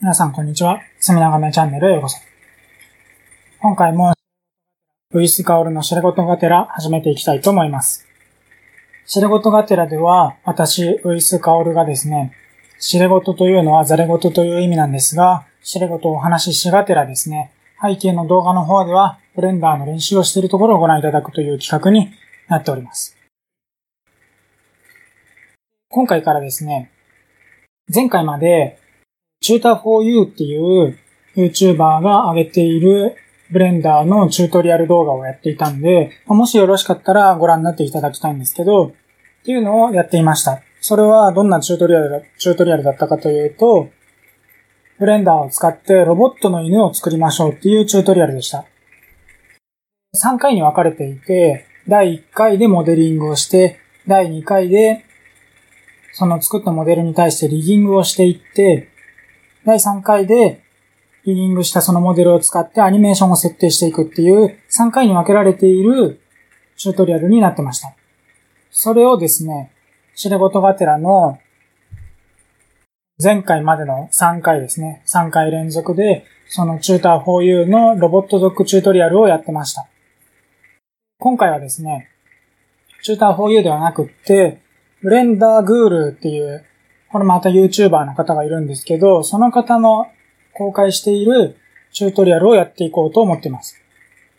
皆さん、こんにちは。セミナガメチャンネルへようこそ。今回も、ウイスカオルのシレゴトがてら始めていきたいと思います。シレゴトがてらでは、私、ウイスカオルがですね、シレゴトというのはザレゴトという意味なんですが、シレゴトをお話ししがてらですね、背景の動画の方では、ブレンダーの練習をしているところをご覧いただくという企画になっております。今回からですね、前回までチューター 4U っていう YouTuber が上げているブレンダーのチュートリアル動画をやっていたんで、もしよろしかったらご覧になっていただきたいんですけど、っていうのをやっていました。それはどんなチュートリアルだ、チュートリアルだったかというと、ブレンダーを使ってロボットの犬を作りましょうっていうチュートリアルでした。3回に分かれていて、第1回でモデリングをして、第2回でその作ったモデルに対してリギングをしていって、第3回でリギングしたそのモデルを使ってアニメーションを設定していくっていう3回に分けられているチュートリアルになってました。それをですね、シレゴトガテラの前回までの3回ですね、3回連続でそのチューター 4U のロボットドッグチュートリアルをやってました。今回はですね、チューター 4U ではなくって、 Blender Guru っていうこれまた YouTuber の方がいるんですけど、その方の公開しているチュートリアルをやっていこうと思っています。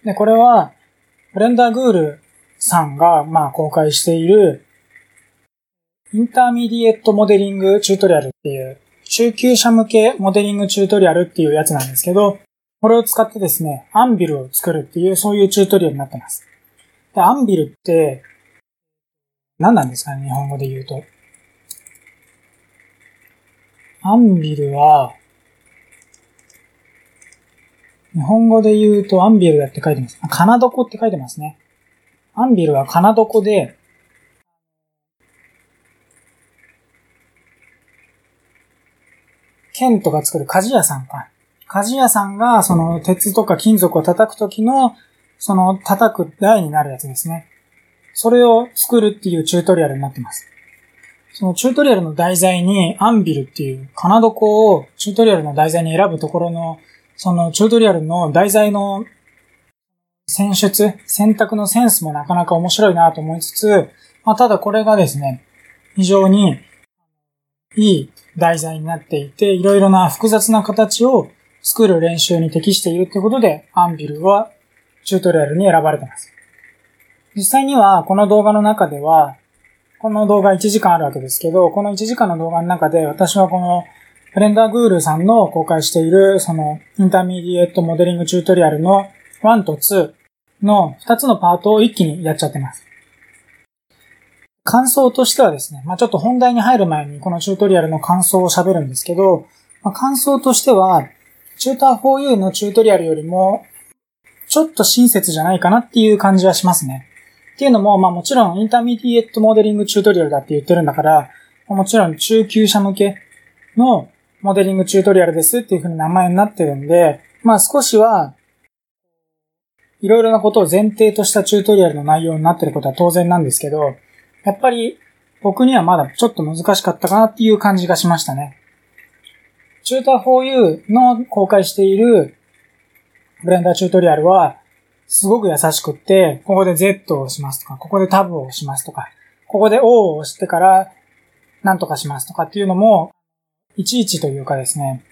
で、これは、 Blender Guru さんが、まあ、公開している、 Intermediate Modeling Tutorial っていう、中級者向けモデリングチュートリアルっていうやつなんですけど、これを使ってですね、アンビルを作るっていう、そういうチュートリアルになってます。で、アンビルって、何なんですかね、日本語で言うと。アンビルは、日本語で言うとアンビルだって書いてます。カナドコって書いてますね。アンビルはカナドコで、剣とか作る鍛冶屋さんか。鍛冶屋さんがその鉄とか金属を叩くときの、その叩く台になるやつですね。それを作るっていうチュートリアルになってます。そのチュートリアルの題材にアンビルっていうカナドコをチュートリアルの題材に選ぶところの、そのチュートリアルの題材の選出、選択のセンスもなかなか面白いなと思いつつ、まあ、ただこれがですね、非常にいい題材になっていて、いろいろな複雑な形を作る練習に適しているということで、アンビルはチュートリアルに選ばれてます。実際にはこの動画の中では、この動画1時間あるわけですけど、この1時間の動画の中で私はこの Blender Guru さんの公開しているその Intermediate Modeling Tutorial の1と2の2つのパートを一気にやっちゃってます。感想としてはですね、まあ、ちょっと本題に入る前にこのチュートリアルの感想を喋るんですけど、まあ、感想としては、チューター 4U のチュートリアルよりも、ちょっと親切じゃないかなっていう感じはしますね。っていうのも、まあもちろん Intermediate Modeling Tutorial だって言ってるんだから、もちろん中級者向けのモデリングチュートリアルですっていう風に名前になってるんで、まあ少しは、いろいろなことを前提としたチュートリアルの内容になってることは当然なんですけど、やっぱり僕にはまだちょっと難しかったかなっていう感じがしましたね。チューター 4U の公開しているブレンダーチュートリアルは、すごく優しくって、ここで Z を押しますとか、ここでタブを押しますとか、ここで O を押してから何とかしますとかっていうのも、いちいちというかですね、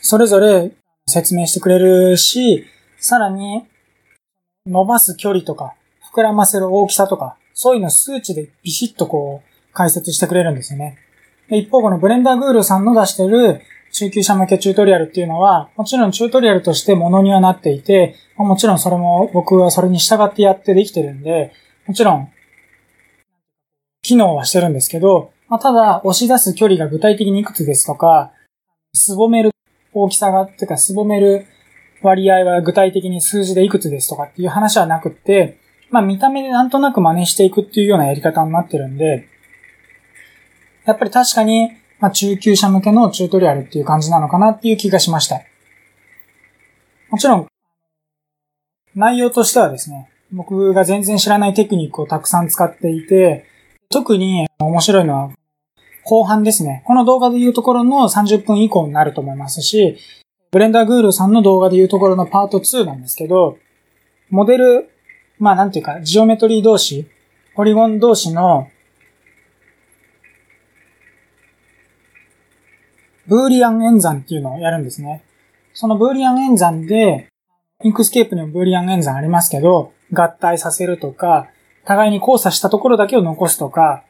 それぞれ説明してくれるし、さらに伸ばす距離とか、膨らませる大きさとか、そういうの数値でビシッとこう解説してくれるんですよね。一方、このブレンダーグールさんの出してる中級者向けチュートリアルっていうのは、もちろんチュートリアルとしてものにはなっていて、もちろんそれも僕はそれに従ってやってできてるんで、もちろん、機能はしてるんですけど、まあ、ただ、押し出す距離が具体的にいくつですとか、すぼめる大きさが、てか、すぼめる割合は具体的に数字でいくつですとかっていう話はなくって、まあ見た目でなんとなく真似していくっていうようなやり方になってるんで、やっぱり確かにまあ、中級者向けのチュートリアルっていう感じなのかなっていう気がしました。もちろん、内容としてはですね、僕が全然知らないテクニックをたくさん使っていて、特に面白いのは、後半ですね。この動画で言うところの30分以降になると思いますし、 Blender Guru さんの動画で言うところのパート2なんですけど、モデル、まあなんていうか、ジオメトリー同士、ポリゴン同士のブーリアン演算っていうのをやるんですね。そのブーリアン演算で、インクスケープにもブーリアン演算ありますけど、合体させるとか、互いに交差したところだけを残すとか、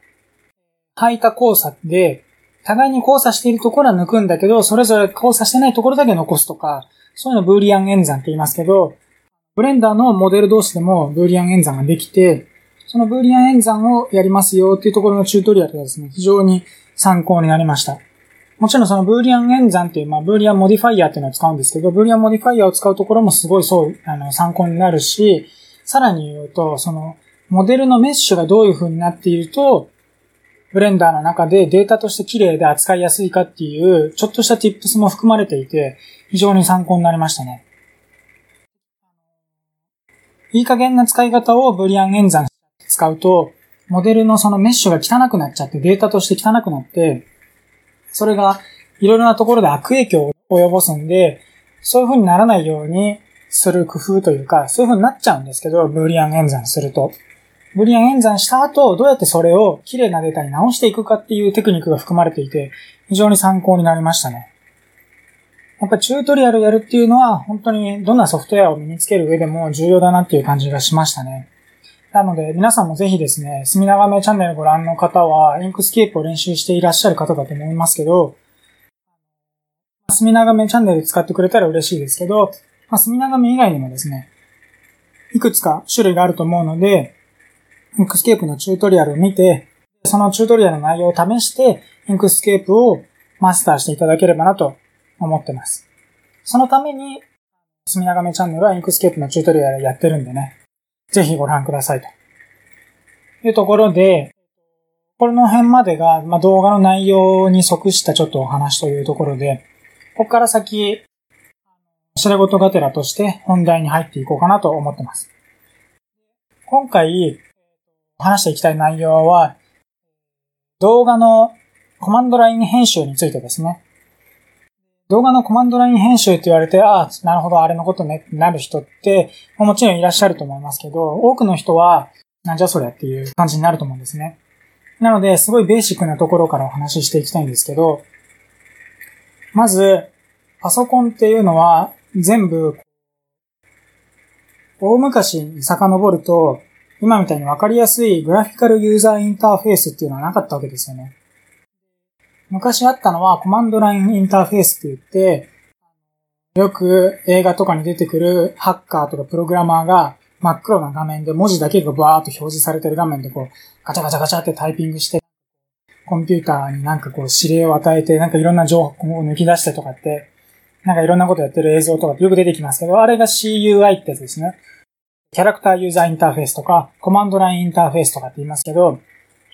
排他交差で、互いに交差しているところは抜くんだけど、それぞれ交差してないところだけ残すとか、そういうのブーリアン演算って言いますけど、ブレンダーのモデル同士でもブーリアン演算ができて、そのブーリアン演算をやりますよっていうところのチュートリアルがですね、非常に参考になりました。もちろんそのブーリアン演算っていう、まあ、ブーリアンモディファイアっていうのを使うんですけど、ブーリアンモディファイアを使うところもすごいそう、あの、参考になるし、さらに言うと、その、モデルのメッシュがどういう風になっていると、ブレンダーの中でデータとして綺麗で扱いやすいかっていう、ちょっとした tips も含まれていて、非常に参考になりましたね。いい加減な使い方をブリアン演算使うと、モデルのそのメッシュが汚くなっちゃって、データとして汚くなって、それがいろいろなところで悪影響を及ぼすんで、そういう風にならないようにする工夫というか、そういう風になっちゃうんですけど、ブーリアン演算すると。ブーリアン演算した後、どうやってそれを綺麗なデータに直していくかっていうテクニックが含まれていて、非常に参考になりましたね。やっぱチュートリアルやるっていうのは、本当にどんなソフトウェアを身につける上でも重要だなっていう感じがしましたね。なので、皆さんもぜひですね、隅長めチャンネルご覧の方は、インクスケープを練習していらっしゃる方だと思いますけど、隅長めチャンネル使ってくれたら嬉しいですけど、まあ、隅長め以外にもですね、いくつか種類があると思うので、 Inkscape のチュートリアルを見て、そのチュートリアルの内容を試して、 Inkscape をマスターしていただければなと思ってます。そのために、隅長めチャンネルは Inkscape のチュートリアルやってるんでね、ぜひご覧くださいと。いうところで、この辺までが、まあ、動画の内容に即したちょっとお話というところで、ここから先、調べ事がてらとして本題に入っていこうかなと思ってます。今回、話していきたい内容は、動画のコマンドライン編集についてですね。動画のコマンドライン編集って言われて、ああ、なるほど、あれのことねってなる人って、もちろんいらっしゃると思いますけど、多くの人は、なんじゃそりゃっていう感じになると思うんですね。なので、すごいベーシックなところからお話ししていきたいんですけど、まず、パソコンっていうのは全部、大昔に遡ると、今みたいにわかりやすいグラフィカルユーザーインターフェースっていうのはなかったわけですよね。昔あったのはコマンドラインインターフェースって言って、よく映画とかに出てくるハッカーとかプログラマーが真っ黒な画面で文字だけがバーっと表示されてる画面でこうガチャガチャガチャってタイピングして、コンピューターになんかこう指令を与えてなんかいろんな情報を抜き出してとかって、なんかいろんなことやってる映像とかってよく出てきますけど、あれが CUI ってやつですね。キャラクターユーザーインターフェースとか、コマンドラインインターフェースとかって言いますけど、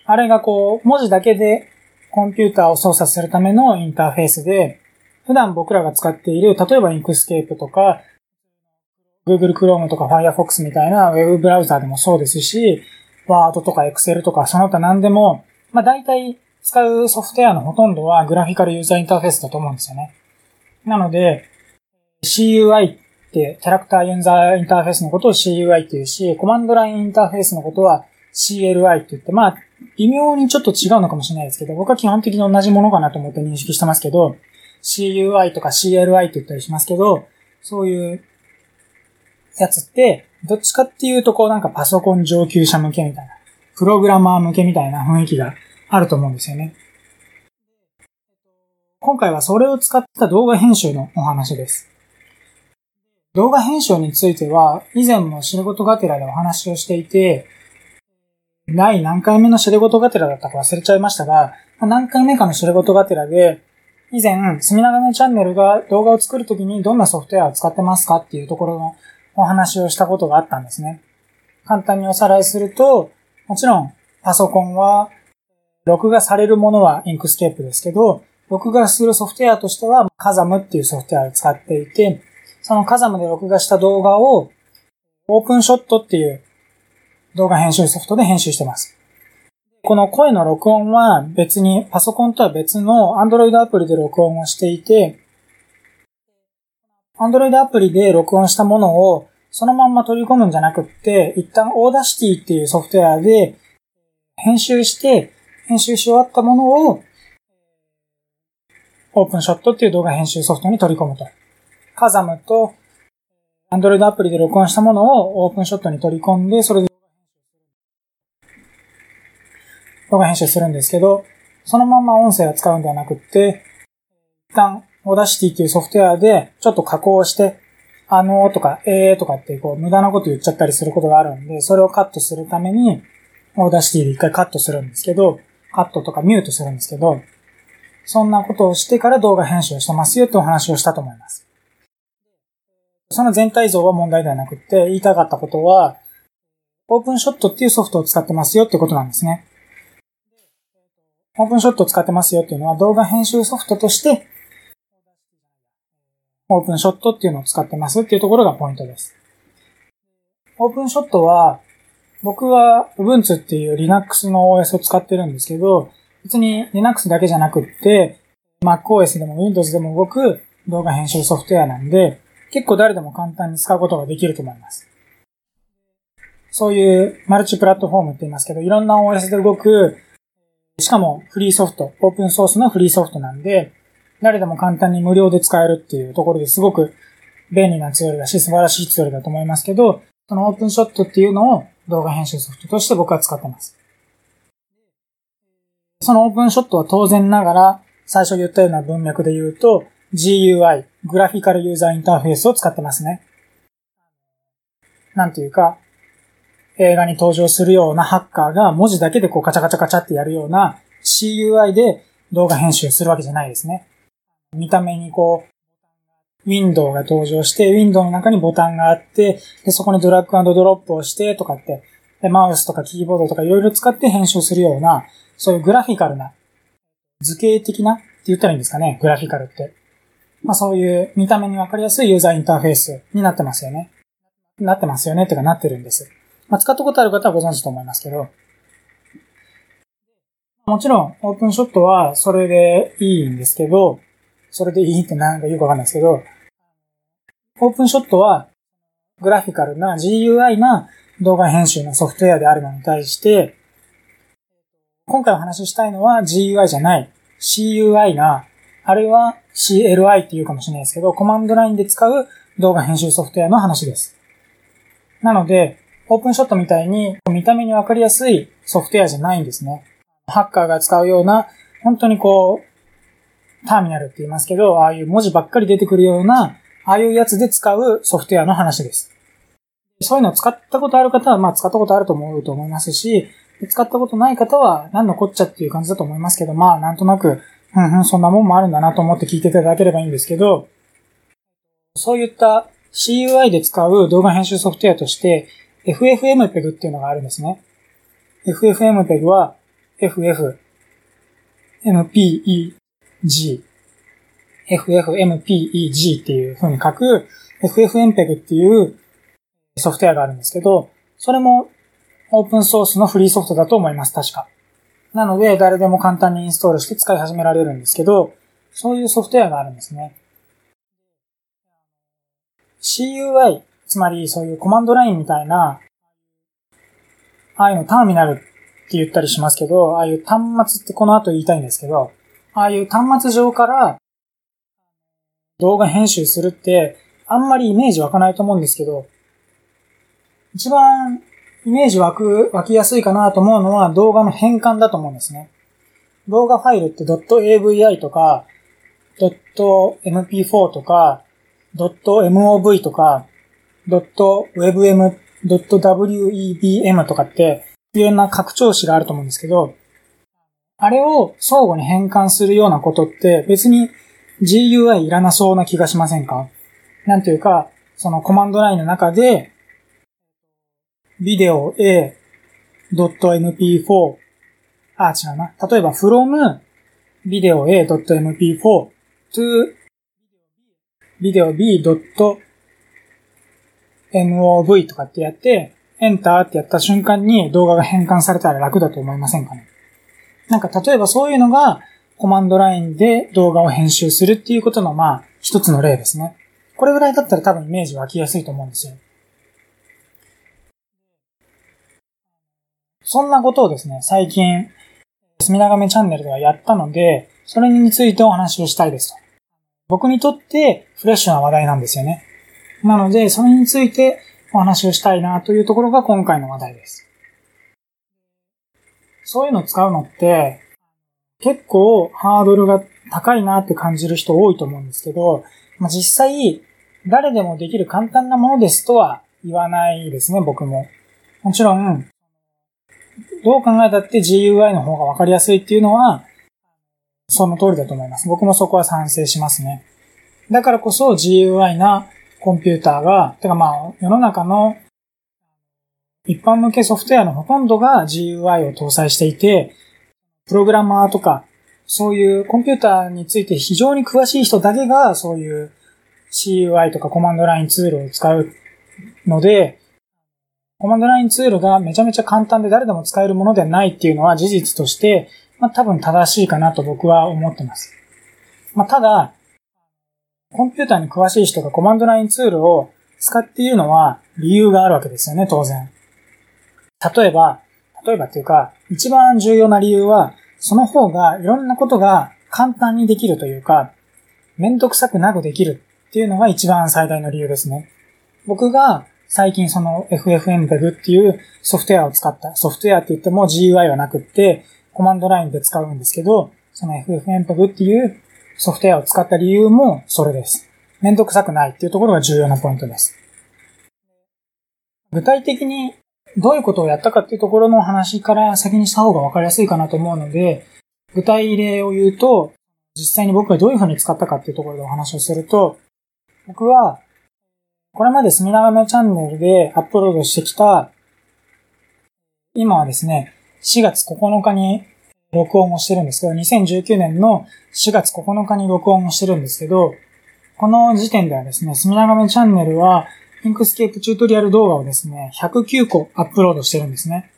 あれがこう、文字だけでコンピューターを操作するためのインターフェースで、普段僕らが使っている、例えば Inkscape とか、Google Chrome とか Firefox みたいな Web ブラウザーでもそうですし、Word とか Excel とかその他何でも、まあ大体使うソフトウェアのほとんどはグラフィカルユーザーインターフェースだと思うんですよね。なので、CUI ってキャラクターユーザーインターフェースのことを CUI っていうし、コマンドラインインターフェースのことは CLI って言って、まあ、微妙にちょっと違うのかもしれないですけど、僕は基本的に同じものかなと思って認識してますけど、CUI とか CLI って言ったりしますけど、そういうやつって、どっちかっていうとこうなんかパソコン上級者向けみたいな、プログラマー向けみたいな雰囲気があると思うんですよね。今回はそれを使った動画編集のお話です。動画編集については、以前も仕事がてらでお話をしていて、第何回目の知れ事がてらだったか忘れちゃいましたが、何回目かの知れ事がてらで、以前、隅長めチャンネルが動画を作るときにどんなソフトウェアを使ってますかっていうところのお話をしたことがあったんですね。簡単におさらいすると、もちろんパソコンは、録画されるものは Inkscape ですけど、録画するソフトウェアとしては、 Kazam っていうソフトウェアを使っていて、その Kazam で録画した動画を、 OpenShot っていう動画編集ソフトで編集してます。この声の録音は別にパソコンとは別の Android アプリで録音をしていて、Android アプリで録音したものをそのまんま取り込むんじゃなくって、一旦 Audacity っていうソフトウェアで編集して、編集し終わったものをオープンショットっていう動画編集ソフトに取り込むと。カザムと Android アプリで録音したものをオープンショットに取り込んで、それで動画編集するんですけど、そのまま音声を使うんではなくって、一旦、 Audacity っていうソフトウェアでちょっと加工して、あのーとか、えーとかってこう無駄なこと言っちゃったりすることがあるんで、それをカットするために、 Audacity で一回カットするんですけど、カットとかミュートするんですけど、そんなことをしてから動画編集をしてますよってお話をしたと思います。その全体像は問題ではなくって、言いたかったことは、 OpenShot っていうソフトを使ってますよってことなんですね。オープンショットを使ってますよっていうのは動画編集ソフトとして、オープンショットっていうのを使ってますっていうところがポイントです。オープンショットは、僕は Ubuntu っていう Linux の OS を使ってるんですけど、別に Linux だけじゃなくって、MacOS でも Windows でも動く動画編集ソフトウェアなんで、結構誰でも簡単に使うことができると思います。そういうマルチプラットフォームって言いますけど、いろんな OS で動く、しかもフリーソフト、オープンソースのフリーソフトなんで、誰でも簡単に無料で使えるっていうところですごく便利なツールだし、素晴らしいツールだと思いますけど、そのオープンショットっていうのを動画編集ソフトとして僕は使ってます。そのオープンショットは当然ながら、最初言ったような文脈で言うと、GUI、グラフィカルユーザーインターフェースを使ってますね。なんていうか、映画に登場するようなハッカーが文字だけでこうカチャカチャカチャってやるような CUI で動画編集するわけじゃないですね。見た目にこう、ウィンドウが登場して、ウィンドウの中にボタンがあって、で、そこにドラッグドロップをしてとかって、で、マウスとかキーボードとかいろいろ使って編集するような、そういうグラフィカルな、図形的なって言ったらいいんですかね、グラフィカルって。まあそういう見た目にわかりやすいユーザーインターフェースになってますよね。なってますよねってかなってるんです。まあ使ったことある方はご存知と思いますけど。もちろん、オープンショットはそれでいいんですけど、それでいいってなんかよくわかんないですけど、オープンショットはグラフィカルな GUI な動画編集のソフトウェアであるのに対して、今回お話ししたいのは GUI じゃない CUI な、あるいは CLI っていうかもしれないですけど、コマンドラインで使う動画編集ソフトウェアの話です。なので、オープンショットみたいに見た目にわかりやすいソフトウェアじゃないんですね。ハッカーが使うような、本当にこう、ターミナルって言いますけど、ああいう文字ばっかり出てくるような、ああいうやつで使うソフトウェアの話です。そういうのを使ったことある方は、まあ使ったことあると思うと思いますし、使ったことない方は何のこっちゃっていう感じだと思いますけど、まあなんとなく、うんうん、そんなもんもあるんだなと思って聞いていただければいいんですけど、そういった CUI で使う動画編集ソフトウェアとして、FFmpeg っていうのがあるんですね。FFmpeg は FF、MPEG、FFmpeg っていう風に書く FFmpeg っていうソフトウェアがあるんですけど、それもオープンソースのフリーソフトだと思います、確か。なので、誰でも簡単にインストールして使い始められるんですけど、そういうソフトウェアがあるんですね。CUI、つまりそういうコマンドラインみたいな、ああいうのターミナルって言ったりしますけど、ああいう端末ってこの後言いたいんですけど、ああいう端末上から動画編集するってあんまりイメージ湧かないと思うんですけど、一番イメージ湧く、湧きやすいかなと思うのは動画の変換だと思うんですね。動画ファイルって .avi とか、.mp4 とか、.mov とか、.webm、.webm とかって、いろんな拡張子があると思うんですけど、あれを相互に変換するようなことって別に GUI いらなそうな気がしませんか？なんていうか、そのコマンドラインの中でビデオ a.mp4 あ、違うな。例えば from ビデオ a.mp4 to ビデオ B. MOV とかってやって、エンターってやった瞬間に動画が変換されたら楽だと思いませんかね？なんか例えばそういうのがコマンドラインで動画を編集するっていうことのまあ一つの例ですね。これぐらいだったら多分イメージ湧きやすいと思うんですよ。そんなことをですね、最近、すみながめチャンネルではやったので、それについてお話をしたいですと。僕にとってフレッシュな話題なんですよね。なので、それについてお話をしたいなというところが今回の話題です。そういうのを使うのって、結構ハードルが高いなって感じる人多いと思うんですけど、まあ、実際、誰でもできる簡単なものですとは言わないですね、僕も。もちろん、どう考えたって GUI の方がわかりやすいっていうのは、その通りだと思います。僕もそこは賛成しますね。だからこそ GUI なコンピューターが、てかまあ、世の中の一般向けソフトウェアのほとんどが GUI を搭載していて、プログラマーとか、そういうコンピューターについて非常に詳しい人だけが、そういう CUI とかコマンドラインツールを使うので、コマンドラインツールがめちゃめちゃ簡単で誰でも使えるものではないっていうのは事実として、まあ多分正しいかなと僕は思ってます。まあただ、コンピューターに詳しい人がコマンドラインツールを使っているのは理由があるわけですよね、当然。例えば、例えばっていうか、一番重要な理由は、その方がいろんなことが簡単にできるというか、めんどくさくなくできるっていうのが一番最大の理由ですね。僕が最近その FFmpeg っていうソフトウェアを使った、ソフトウェアって言っても GUI はなくって、コマンドラインで使うんですけど、その FFmpeg っていうソフトウェアを使った理由もそれです。めんどくさくないっていうところが重要なポイントです。具体的にどういうことをやったかっていうところの話から先にした方がわかりやすいかなと思うので、具体例を言うと、実際に僕がどういうふうに使ったかっていうところでお話をすると、僕は、これまで隅長めチャンネルでアップロードしてきた、今はですね、4月9日に録音をしてるんですけど、2019年の4月9日に録音をしてるんですけど、この時点ではですね、隅長めチャンネルは Inkscape チュートリアル動画をですね、109個アップロードしてるんですね。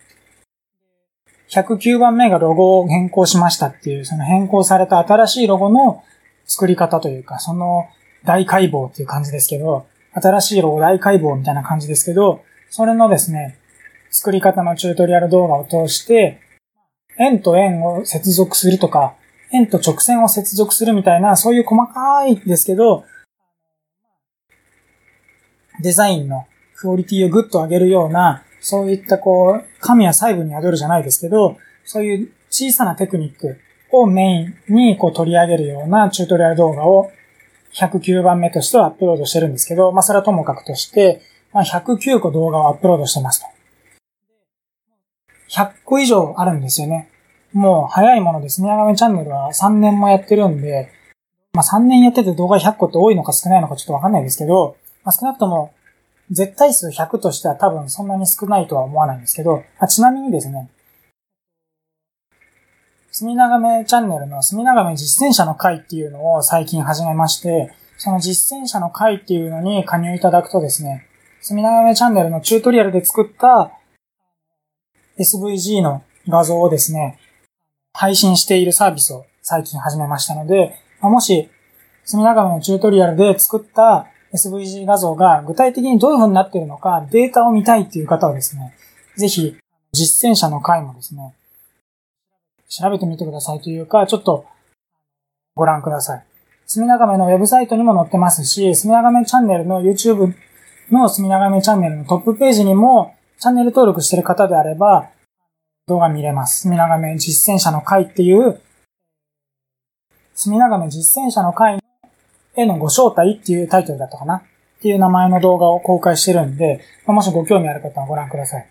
109番目がロゴを変更しましたっていう、その変更された新しいロゴの作り方というか、その大解剖っていう感じですけど、新しいロゴ大解剖みたいな感じですけど、それのですね、作り方のチュートリアル動画を通して、円と円を接続するとか、円と直線を接続するみたいな、そういう細かいですけど、デザインのクオリティをぐっと上げるような、そういったこう、神は細部に宿るじゃないですけど、そういう小さなテクニックをメインにこう取り上げるようなチュートリアル動画を109番目としてはアップロードしてるんですけど、まあそれはともかくとして、まあ、109個動画をアップロードしてますと。100個以上あるんですよね。もう早いものですね。あがめチャンネルは3年もやってるんで、まあ3年やってて動画100個って多いのか少ないのかちょっとわかんないですけど、まあ、少なくとも、絶対数100としては多分そんなに少ないとは思わないんですけど、あちなみにですね、墨長めチャンネルの墨長め実践者の会っていうのを最近始めまして、その実践者の会っていうのに加入いただくとですね、墨長めチャンネルのチュートリアルで作った SVG の画像をですね、配信しているサービスを最近始めましたので、もし、墨長めのチュートリアルで作った SVG 画像が具体的にどういう風になっているのか、データを見たいっていう方はですね、ぜひ、実践者の回もですね、調べてみてくださいというか、ちょっとご覧ください。すみながめのウェブサイトにも載ってますし、すみながめチャンネルの YouTube のすみながめチャンネルのトップページにも、チャンネル登録してる方であれば、動画見れます。すみながめ実践者の会っていう、すみながめ実践者の会へのご招待っていうタイトルだったかなっていう名前の動画を公開してるんで、もしご興味ある方はご覧ください。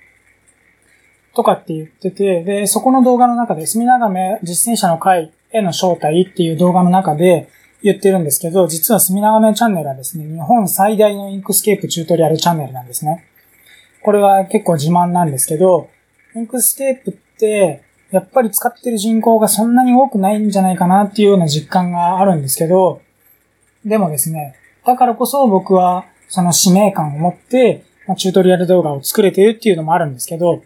とかって言ってて、で、そこの動画の中で、隅長め実践者の会への招待っていう動画の中で言ってるんですけど、実は隅長めチャンネルはですね、日本最大の Inkscape チュートリアルチャンネルなんですね。これは結構自慢なんですけど、 Inkscape って、やっぱり使ってる人口がそんなに多くないんじゃないかなっていうような実感があるんですけど、でもですね、だからこそ僕はその使命感を持って、まあ、チュートリアル動画を作れてるっていうのもあるんですけど、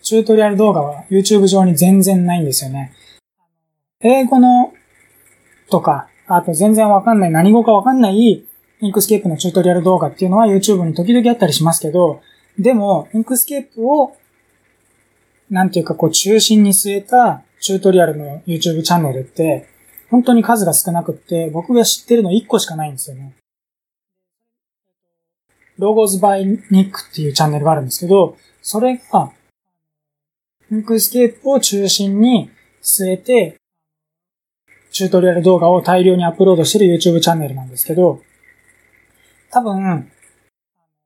チュートリアル動画は YouTube 上に全然ないんですよね。英語のとか、あと全然わかんない、何語かわかんない Inkscape のチュートリアル動画っていうのは YouTube に時々あったりしますけど、でも、 Inkscape を、なんていうかこう中心に据えたチュートリアルの YouTube チャンネルって、本当に数が少なくって、僕が知ってるの1個しかないんですよね。Logos by Nick っていうチャンネルがあるんですけど、それが、 Inkscape を中心に据えて、チュートリアル動画を大量にアップロードしてる YouTube チャンネルなんですけど、多分、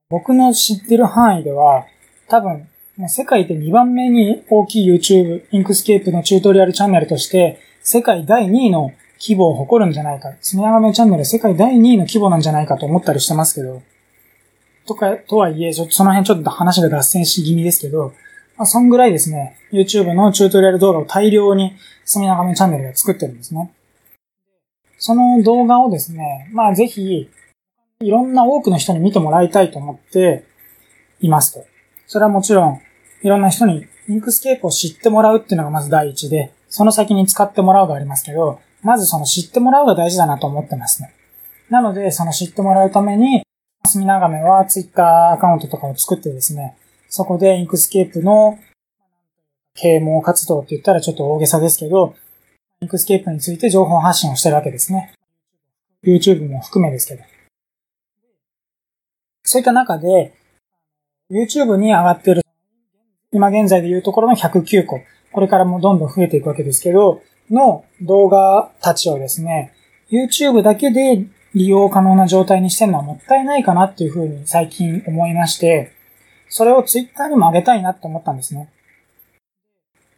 僕の知ってる範囲では、多分、世界で2番目に大きい YouTube、 Inkscape のチュートリアルチャンネルとして、世界第2位の規模を誇るんじゃないか。スミナガメチャンネル世界第2位の規模なんじゃないかと思ったりしてますけど、とか、とはいえ、ちょっとその辺ちょっと話が脱線し気味ですけど、まあ、そんぐらいですね、YouTube のチュートリアル動画を大量にスミナガメチャンネルで作ってるんですね。その動画をですね、まあぜひ、いろんな多くの人に見てもらいたいと思っていますと。それはもちろん、いろんな人に Inkscape を知ってもらうっていうのがまず第一で、その先に使ってもらうがありますけど、まずその知ってもらうが大事だなと思ってますね。なので、その知ってもらうために、すみながめはツイッターアカウントとかを作ってですね、そこで Inkscape の啓蒙活動って言ったらちょっと大げさですけど、 Inkscape について情報発信をしてるわけですね。YouTube も含めですけど。そういった中で、YouTube に上がっている、今現在でいうところの109個、これからもどんどん増えていくわけですけど、の動画たちをですね、YouTube だけで利用可能な状態にしてるのはもったいないかなっていうふうに最近思いまして、それを Twitter にも上げたいなって思ったんですね。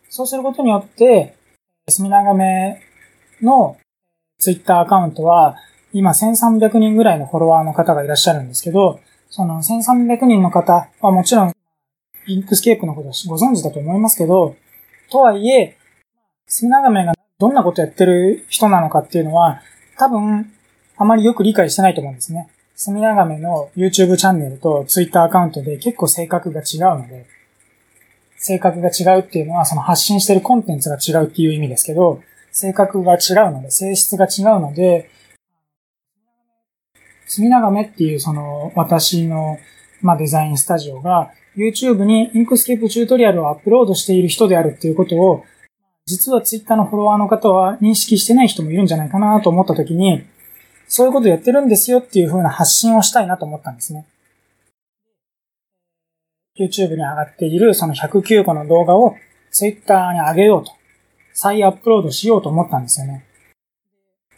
そうすることによって、スミナガメの Twitter アカウントは今1300人ぐらいのフォロワーの方がいらっしゃるんですけど、その1300人の方はもちろん Inkscape のことをご存知だと思いますけど、とはいえ、スミナガメがどんなことやってる人なのかっていうのは、多分、あまりよく理解してないと思うんですね。スミナガメの YouTube チャンネルと Twitter アカウントで結構性格が違うので、性格が違うっていうのはその発信してるコンテンツが違うっていう意味ですけど、性格が違うので、性質が違うので、スミナガメっていうその私の、まあ、デザインスタジオが YouTube に Inkscape チュートリアルをアップロードしている人であるっていうことを、実は Twitter のフォロワーの方は認識してない人もいるんじゃないかなと思ったときに、そういうことやってるんですよっていう風な発信をしたいなと思ったんですね。YouTube に上がっているその109個の動画を Twitter に上げようと、再アップロードしようと思ったんですよね。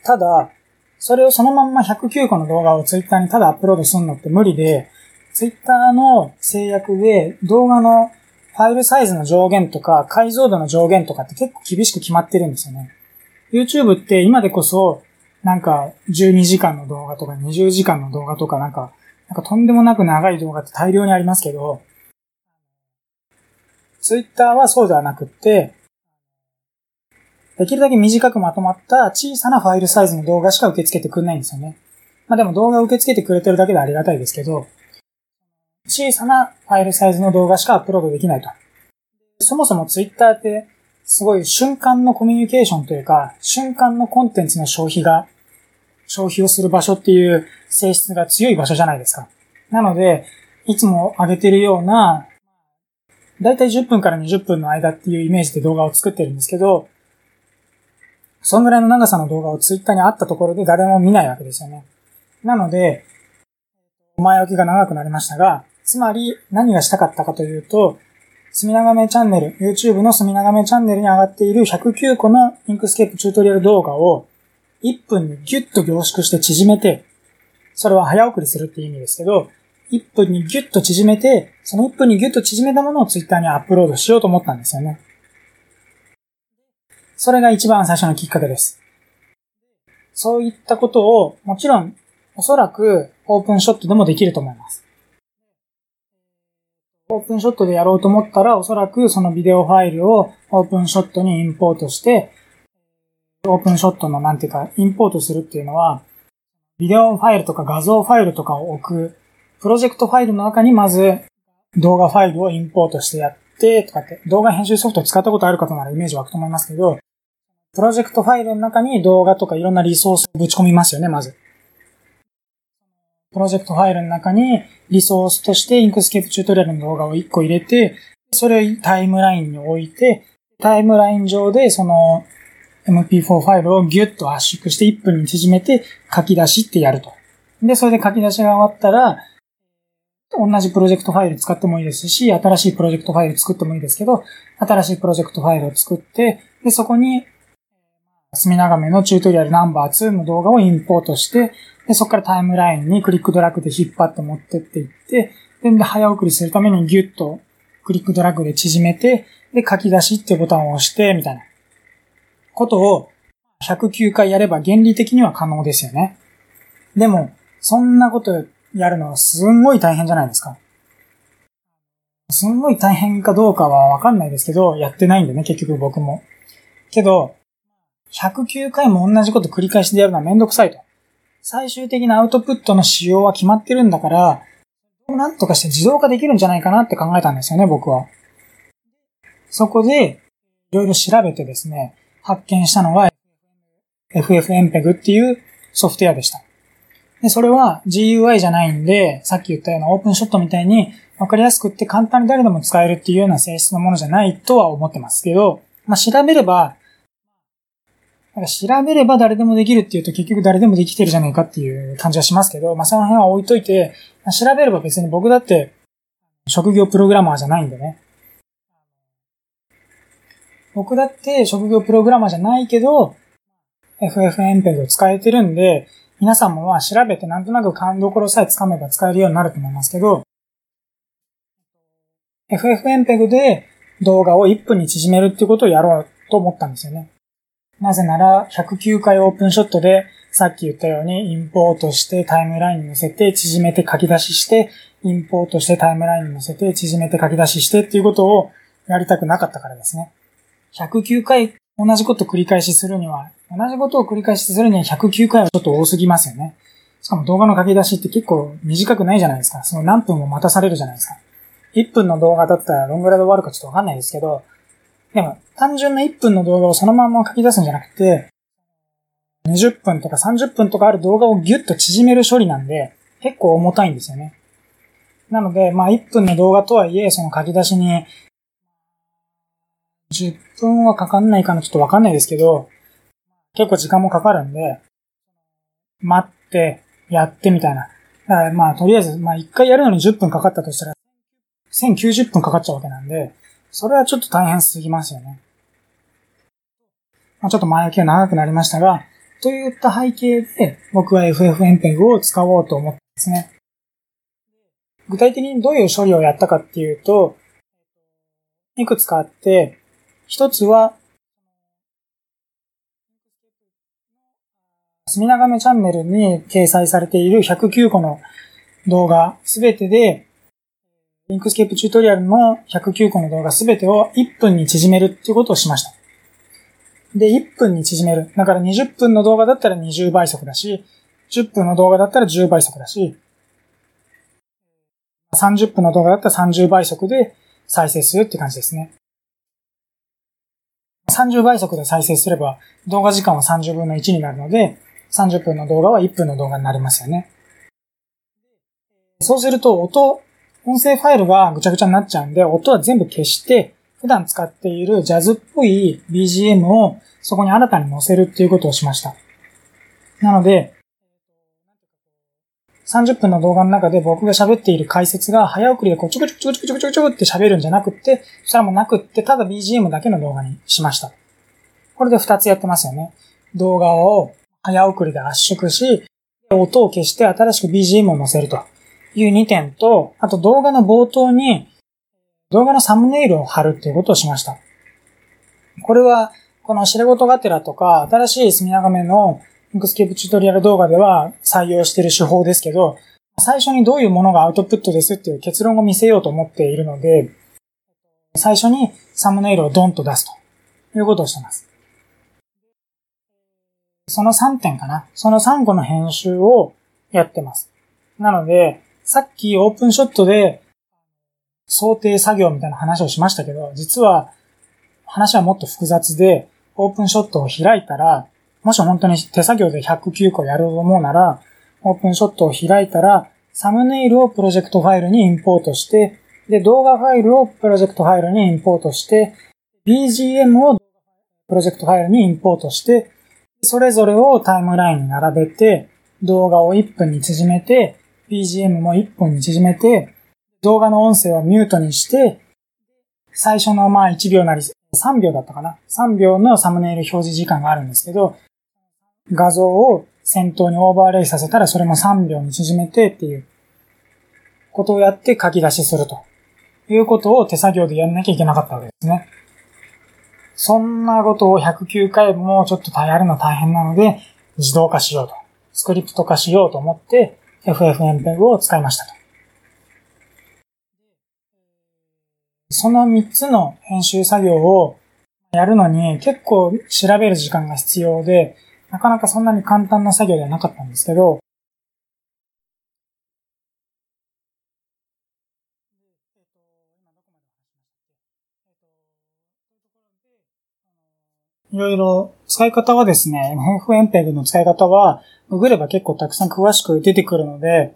ただ、それをそのまんま109個の動画を Twitter にただアップロードするのって無理で、Twitter の制約で動画のファイルサイズの上限とか解像度の上限とかって結構厳しく決まってるんですよね。YouTube って今でこそなんか12時間の動画とか20時間の動画とかなんか、なんかとんでもなく長い動画って大量にありますけど、Twitter はそうではなくって、できるだけ短くまとまった小さなファイルサイズの動画しか受け付けてくれないんですよね。まあでも動画を受け付けてくれてるだけでありがたいですけど、小さなファイルサイズの動画しかアップロードできないと。そもそも Twitter ってすごい瞬間のコミュニケーションというか、瞬間のコンテンツの消費が、消費をする場所っていう性質が強い場所じゃないですか。なので、いつも上げてるような、だいたい10分から20分の間っていうイメージで動画を作ってるんですけど、そんぐらいの長さの動画をツイッターにあったところで誰も見ないわけですよね。なので、前置きが長くなりましたが、つまり何がしたかったかというと、すみながめチャンネル、YouTube のすみながめチャンネルに上がっている109個の Inkscape チュートリアル動画を1分にギュッと凝縮して縮めて、それは早送りするっていう意味ですけど、1分にギュッと縮めて、その1分にギュッと縮めたものを Twitter にアップロードしようと思ったんですよね。それが一番最初のきっかけです。そういったことを、もちろん、おそらくオープンショットでもできると思います。オープンショットでやろうと思ったら、おそらくそのビデオファイルをオープンショットにインポートして、オープンショットのなんていうか、インポートするっていうのは、ビデオファイルとか画像ファイルとかを置く、プロジェクトファイルの中にまず動画ファイルをインポートしてやって、とかって動画編集ソフトを使ったことある方ならイメージ湧くと思いますけど、プロジェクトファイルの中に動画とかいろんなリソースをぶち込みますよね、まず。プロジェクトファイルの中にリソースとして Inkscape チュートリアルの動画を1個入れて、それをタイムラインに置いて、タイムライン上でその MP4 ファイルをギュッと圧縮して1分に縮めて書き出しってやると。で、それで書き出しが終わったら、同じプロジェクトファイル使ってもいいですし、新しいプロジェクトファイル作ってもいいですけど、新しいプロジェクトファイルを作って、で、そこに、隅長めのチュートリアルナンバー2の動画をインポートして、で、そこからタイムラインにクリックドラッグで引っ張って持ってっていって、で、早送りするためにギュッとクリックドラッグで縮めて、で、書き出しっていうボタンを押して、みたいなことを109回やれば原理的には可能ですよね。でも、そんなことやるのはすんごい大変じゃないですか。すんごい大変かどうかはわかんないですけど、やってないんでね、結局僕も。けど、109回も同じこと繰り返しでやるのはめんどくさいと。最終的なアウトプットの仕様は決まってるんだから、なんとかして自動化できるんじゃないかなって考えたんですよね、僕は。そこで、いろいろ調べてですね、発見したのが FFmpeg っていうソフトウェアでした。で、それは GUI じゃないんで、さっき言ったようなオープンショットみたいにわかりやすくって簡単に誰でも使えるっていうような性質のものじゃないとは思ってますけど、まあ、調べればなんか調べれば誰でもできるっていうと結局誰でもできてるじゃないかっていう感じはしますけど、まあその辺は置いといて、まあ、調べれば別に僕だって職業プログラマーじゃないんでね。僕だって職業プログラマーじゃないけど、FFmpeg を使えてるんで、皆さんもまあ調べてなんとなく勘どころさえつかめば使えるようになると思いますけど、FFmpeg で動画を1分に縮めるっていうことをやろうと思ったんですよね。なぜなら、109回オープンショットで、さっき言ったように、インポートしてタイムラインに載せて、縮めて書き出しして、インポートしてタイムラインに載せて、縮めて書き出ししてっていうことをやりたくなかったからですね。109回同じこと繰り返しするには、同じことを繰り返しするには109回はちょっと多すぎますよね。しかも動画の書き出しって結構短くないじゃないですか。その何分も待たされるじゃないですか。1分の動画だったらどんぐらいで終わるかちょっとわかんないですけど、でも、単純な1分の動画をそのまま書き出すんじゃなくて、20分とか30分とかある動画をギュッと縮める処理なんで、結構重たいんですよね。なので、まあ1分の動画とはいえ、その書き出しに、10分はかかんないかなちょっとわかんないですけど、結構時間もかかるんで、待って、やってみたいな。だからまあとりあえず、まあ1回やるのに10分かかったとしたら、1090分かかっちゃうわけなんで、それはちょっと大変すぎますよね。まあ、ちょっと前置きが長くなりましたが、といった背景で僕は FFmpeg を使おうと思ったんですね。具体的にどういう処理をやったかっていうと、いくつかあって、一つは、隅長めチャンネルに掲載されている109個の動画すべてで Inkscape チュートリアルの109個の動画すべてを1分に縮めるっていうことをしました。で、1分に縮める。だから20分の動画だったら20倍速だし、10分の動画だったら10倍速だし、30分の動画だったら30倍速で再生するって感じですね。30倍速で再生すれば動画時間は30分の1になるので、30分の動画は1分の動画になりますよね。そうすると音音声ファイルがぐちゃぐちゃになっちゃうんで、音は全部消して、普段使っているジャズっぽい BGM をそこに新たに載せるっていうことをしました。なので、30分の動画の中で僕が喋っている解説が早送りでこうちょくちょくちょくちょくちょくちょくって喋るんじゃなくって、そしたらもなくって、ただ BGM だけの動画にしました。これで2つやってますよね。動画を早送りで圧縮し、音を消して新しく BGM を載せると。いう2点と、あと動画の冒頭に動画のサムネイルを貼るっていうことをしました。これは、この知れ事がてらとか、新しい墨長めの Inkscape チュートリアル動画では採用している手法ですけど、最初にどういうものがアウトプットですっていう結論を見せようと思っているので、最初にサムネイルをドンと出すということをしています。その3点かな。その3個の編集をやってます。なので、さっきオープンショットで想定作業みたいな話をしましたけど、実は話はもっと複雑で、オープンショットを開いたら、もし本当に手作業で109個やると思うなら、オープンショットを開いたら、サムネイルをプロジェクトファイルにインポートして、で、動画ファイルをプロジェクトファイルにインポートして、BGM をプロジェクトファイルにインポートして、それぞれをタイムラインに並べて、動画を1分に縮めて、BGM も1分に縮めて、動画の音声をミュートにして、最初のまあ1秒なり3秒だったかな ?3 秒のサムネイル表示時間があるんですけど、画像を先頭にオーバーレイさせたらそれも3秒に縮めてっていうことをやって書き出しするということを手作業でやんなきゃいけなかったわけですね。そんなことを109回もちょっとやるの大変なので、自動化しようと。スクリプト化しようと思って FFmpeg を使いましたと。その3つの編集作業をやるのに結構調べる時間が必要で、なかなかそんなに簡単な作業ではなかったんですけど、いろいろ使い方はですね、FFmpeg の使い方は、ググれば結構たくさん詳しく出てくるので、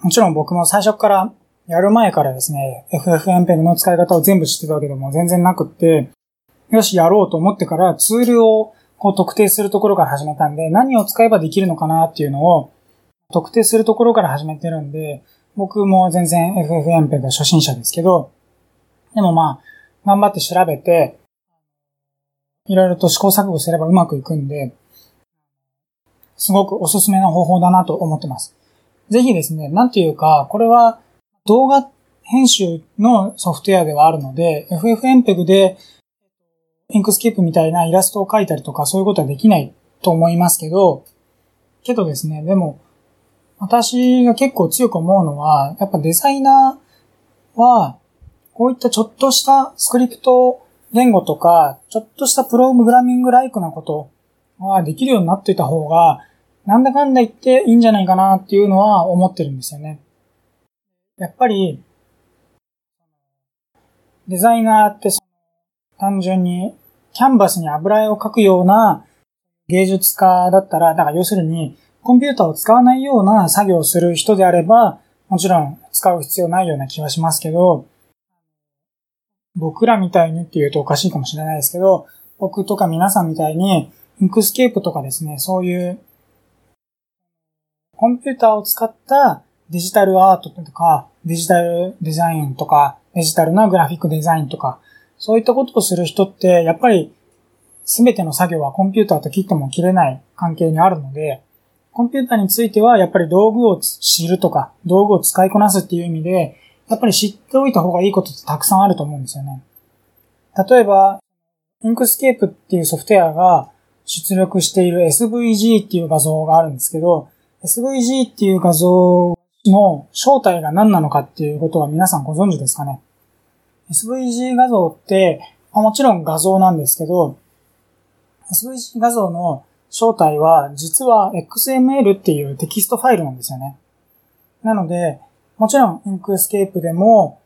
もちろん僕も最初からやる前からですね、FFmpeg の使い方を全部知ってたわけでも全然なくって、よし、やろうと思ってからツールをこう特定するところから始めたんで、何を使えばできるのかなっていうのを特定するところから始めてるんで、僕も全然 FFmpeg 初心者ですけど、でもまあ、頑張って調べて、いろいろと試行錯誤すればうまくいくんで、すごくおすすめの方法だなと思ってます。ぜひですね、なんていうか、これは動画編集のソフトウェアではあるので、FFmpeg で Inkscape みたいなイラストを描いたりとかそういうことはできないと思いますけど、けどですね、でも、私が結構強く思うのは、やっぱデザイナーは、こういったちょっとしたスクリプト言語とか、ちょっとしたプログラミングライクなことはできるようになっていた方が、なんだかんだ言っていいんじゃないかなっていうのは思ってるんですよね。やっぱり、デザイナーって単純にキャンバスに油絵を描くような芸術家だったら、だから要するにコンピューターを使わないような作業をする人であれば、もちろん使う必要ないような気はしますけど、僕らみたいにって言うとおかしいかもしれないですけど、僕とか皆さんみたいに、 Inkscape とかですね、そういう、コンピューターを使ったデジタルアートとか、デジタルデザインとか、デジタルなグラフィックデザインとか、そういったことをする人って、やっぱり、すべての作業はコンピューターと切っても切れない関係にあるので、コンピューターについてはやっぱり道具を知るとか、道具を使いこなすっていう意味で、やっぱり知っておいた方がいいことってたくさんあると思うんですよね。例えば、 Inkscape っていうソフトウェアが出力している SVG っていう画像があるんですけど、SVG っていう画像の正体が何なのかっていうことは皆さんご存知ですかね ?SVG 画像って、もちろん画像なんですけど、SVG 画像の正体は実は XML っていうテキストファイルなんですよね。なので、もちろん、 Inkscape でも、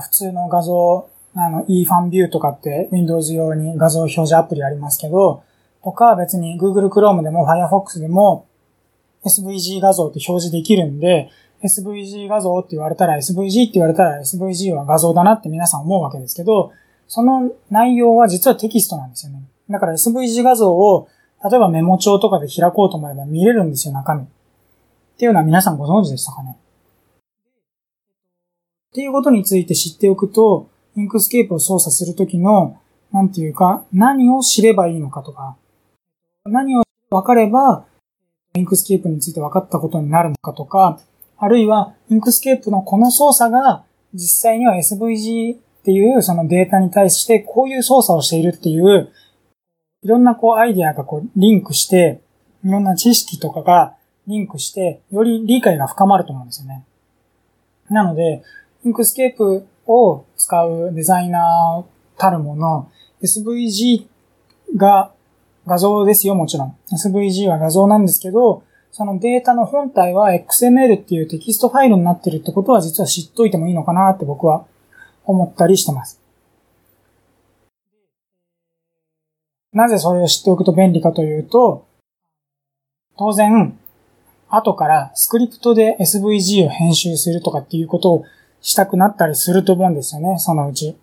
普通の画像、あの、 IrfanView とかって Windows 用に画像表示アプリありますけど、とか別に Google Chrome でも Firefox でも SVG 画像って表示できるんで、SVG 画像って言われたら SVG って言われたら SVG は画像だなって皆さん思うわけですけど、その内容は実はテキストなんですよね。だから SVG 画像を例えばメモ帳とかで開こうと思えば見れるんですよ、中身。っていうのは皆さんご存知でしたかね？っていうことについて知っておくと、 Inkscape を操作するときの、なんていうか、何を知ればいいのかとか、何を分かれば、 Inkscape について分かったことになるのかとか、あるいは、 Inkscape のこの操作が、実際には SVG っていうそのデータに対してこういう操作をしているっていう、いろんなこうアイディアがこうリンクして、いろんな知識とかがリンクして、より理解が深まると思うんですよね。なので、 Inkscape を使うデザイナーたるもの、SVG が画像ですよ、もちろん。SVG は画像なんですけど、そのデータの本体は XML っていうテキストファイルになってるってことは実は知っといてもいいのかなって僕は思ったりしてます。なぜそれを知っておくと便利かというと、当然、後からスクリプトで SVG を編集するとかっていうことをしたくなったりすると思うんですよね、そのうち。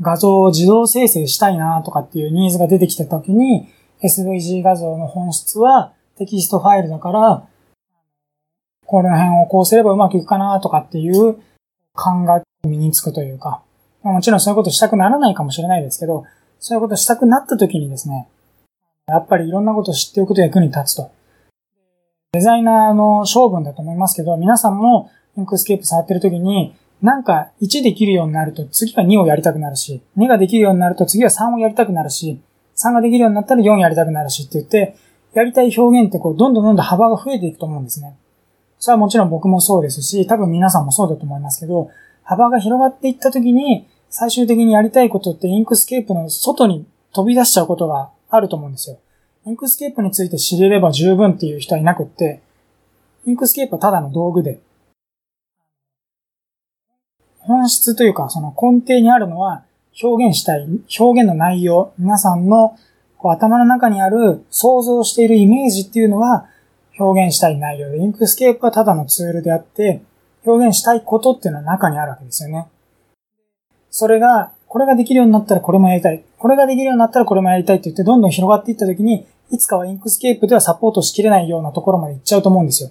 画像を自動生成したいなとかっていうニーズが出てきた時に、SVG 画像の本質はテキストファイルだから、この辺をこうすればうまくいくかなとかっていう考えが身につくというか、もちろんそういうことしたくならないかもしれないですけど、そういうことしたくなった時にですね、やっぱりいろんなことを知っておくと役に立つと。デザイナーの性分だと思いますけど、皆さんも Inkscape 触ってる時に、なんか1できるようになると次は2をやりたくなるし、2ができるようになると次は3をやりたくなるし、3ができるようになったら4やりたくなるしって言って、やりたい表現ってこう、どんどんどんどん幅が増えていくと思うんですね。それはもちろん僕もそうですし、多分皆さんもそうだと思いますけど、幅が広がっていった時に、最終的にやりたいことって Inkscape の外に飛び出しちゃうことがあると思うんですよ。Inkscape について知れれば十分っていう人はいなくって、 Inkscape はただの道具で、本質というか、その根底にあるのは、表現したい、表現の内容、皆さんのこう頭の中にある想像しているイメージっていうのが表現したい内容で、 Inkscape はただのツールであって、表現したいことっていうのは中にあるわけですよね。それが、これができるようになったらこれもやりたい。これができるようになったらこれもやりたいって言ってどんどん広がっていった時に、いつかは Inkscape ではサポートしきれないようなところまで行っちゃうと思うんですよ。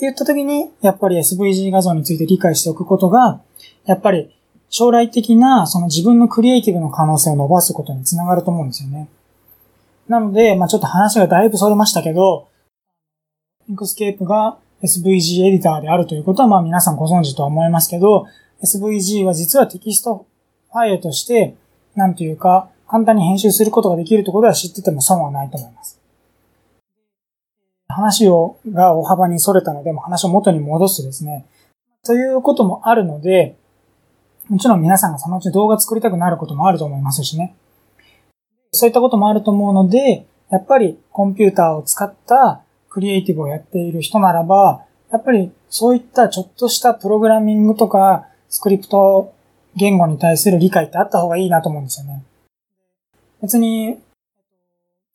って言った時に、やっぱり SVG 画像について理解しておくことが、やっぱり将来的なその自分のクリエイティブの可能性を伸ばすことにつながると思うんですよね。なので、まあちょっと話がだいぶそれましたけど、 Inkscape が SVG エディターであるということはまあ皆さんご存知とは思いますけど、SVG は実はテキストファイルとして、なんというか、簡単に編集することができるということは知ってても損はないと思います。話を、が大幅に逸れたので、も話を元に戻すですね、ということもあるので、もちろん皆さんがそのうち動画作りたくなることもあると思いますしね。そういったこともあると思うので、やっぱりコンピューターを使ったクリエイティブをやっている人ならば、やっぱりそういったちょっとしたプログラミングとかスクリプト言語に対する理解ってあった方がいいなと思うんですよね。別に、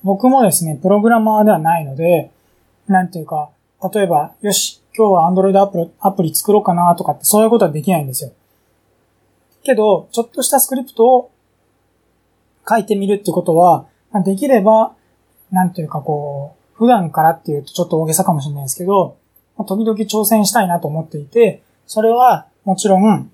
僕もですね、プログラマーではないので、なんていうか、例えば、よし、今日は Android アプリアプリ作ろうかなとかってそういうことはできないんですよ。けど、ちょっとしたスクリプトを書いてみるってことは、できれば、なんていうかこう、普段からっていうとちょっと大げさかもしれないですけど、時々挑戦したいなと思っていて、それはもちろん、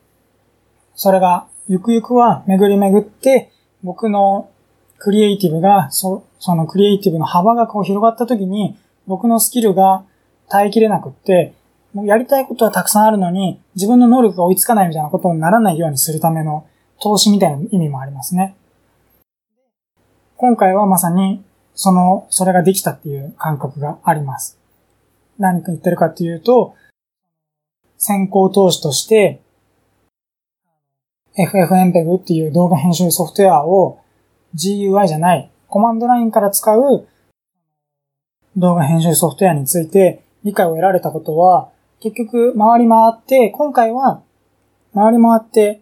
それがゆくゆくは巡り巡って僕のクリエイティブが、そそのクリエイティブの幅がこう広がった時に僕のスキルが耐えきれなくって、もうやりたいことはたくさんあるのに自分の能力が追いつかないみたいなことにならないようにするための投資みたいな意味もありますね。今回はまさにその、それができたっていう感覚があります。何か言ってるかっていうと、先行投資として、FFmpeg っていう動画編集ソフトウェアを GUI じゃない、コマンドラインから使う動画編集ソフトウェアについて理解を得られたことは、結局回り回って、今回は回り回って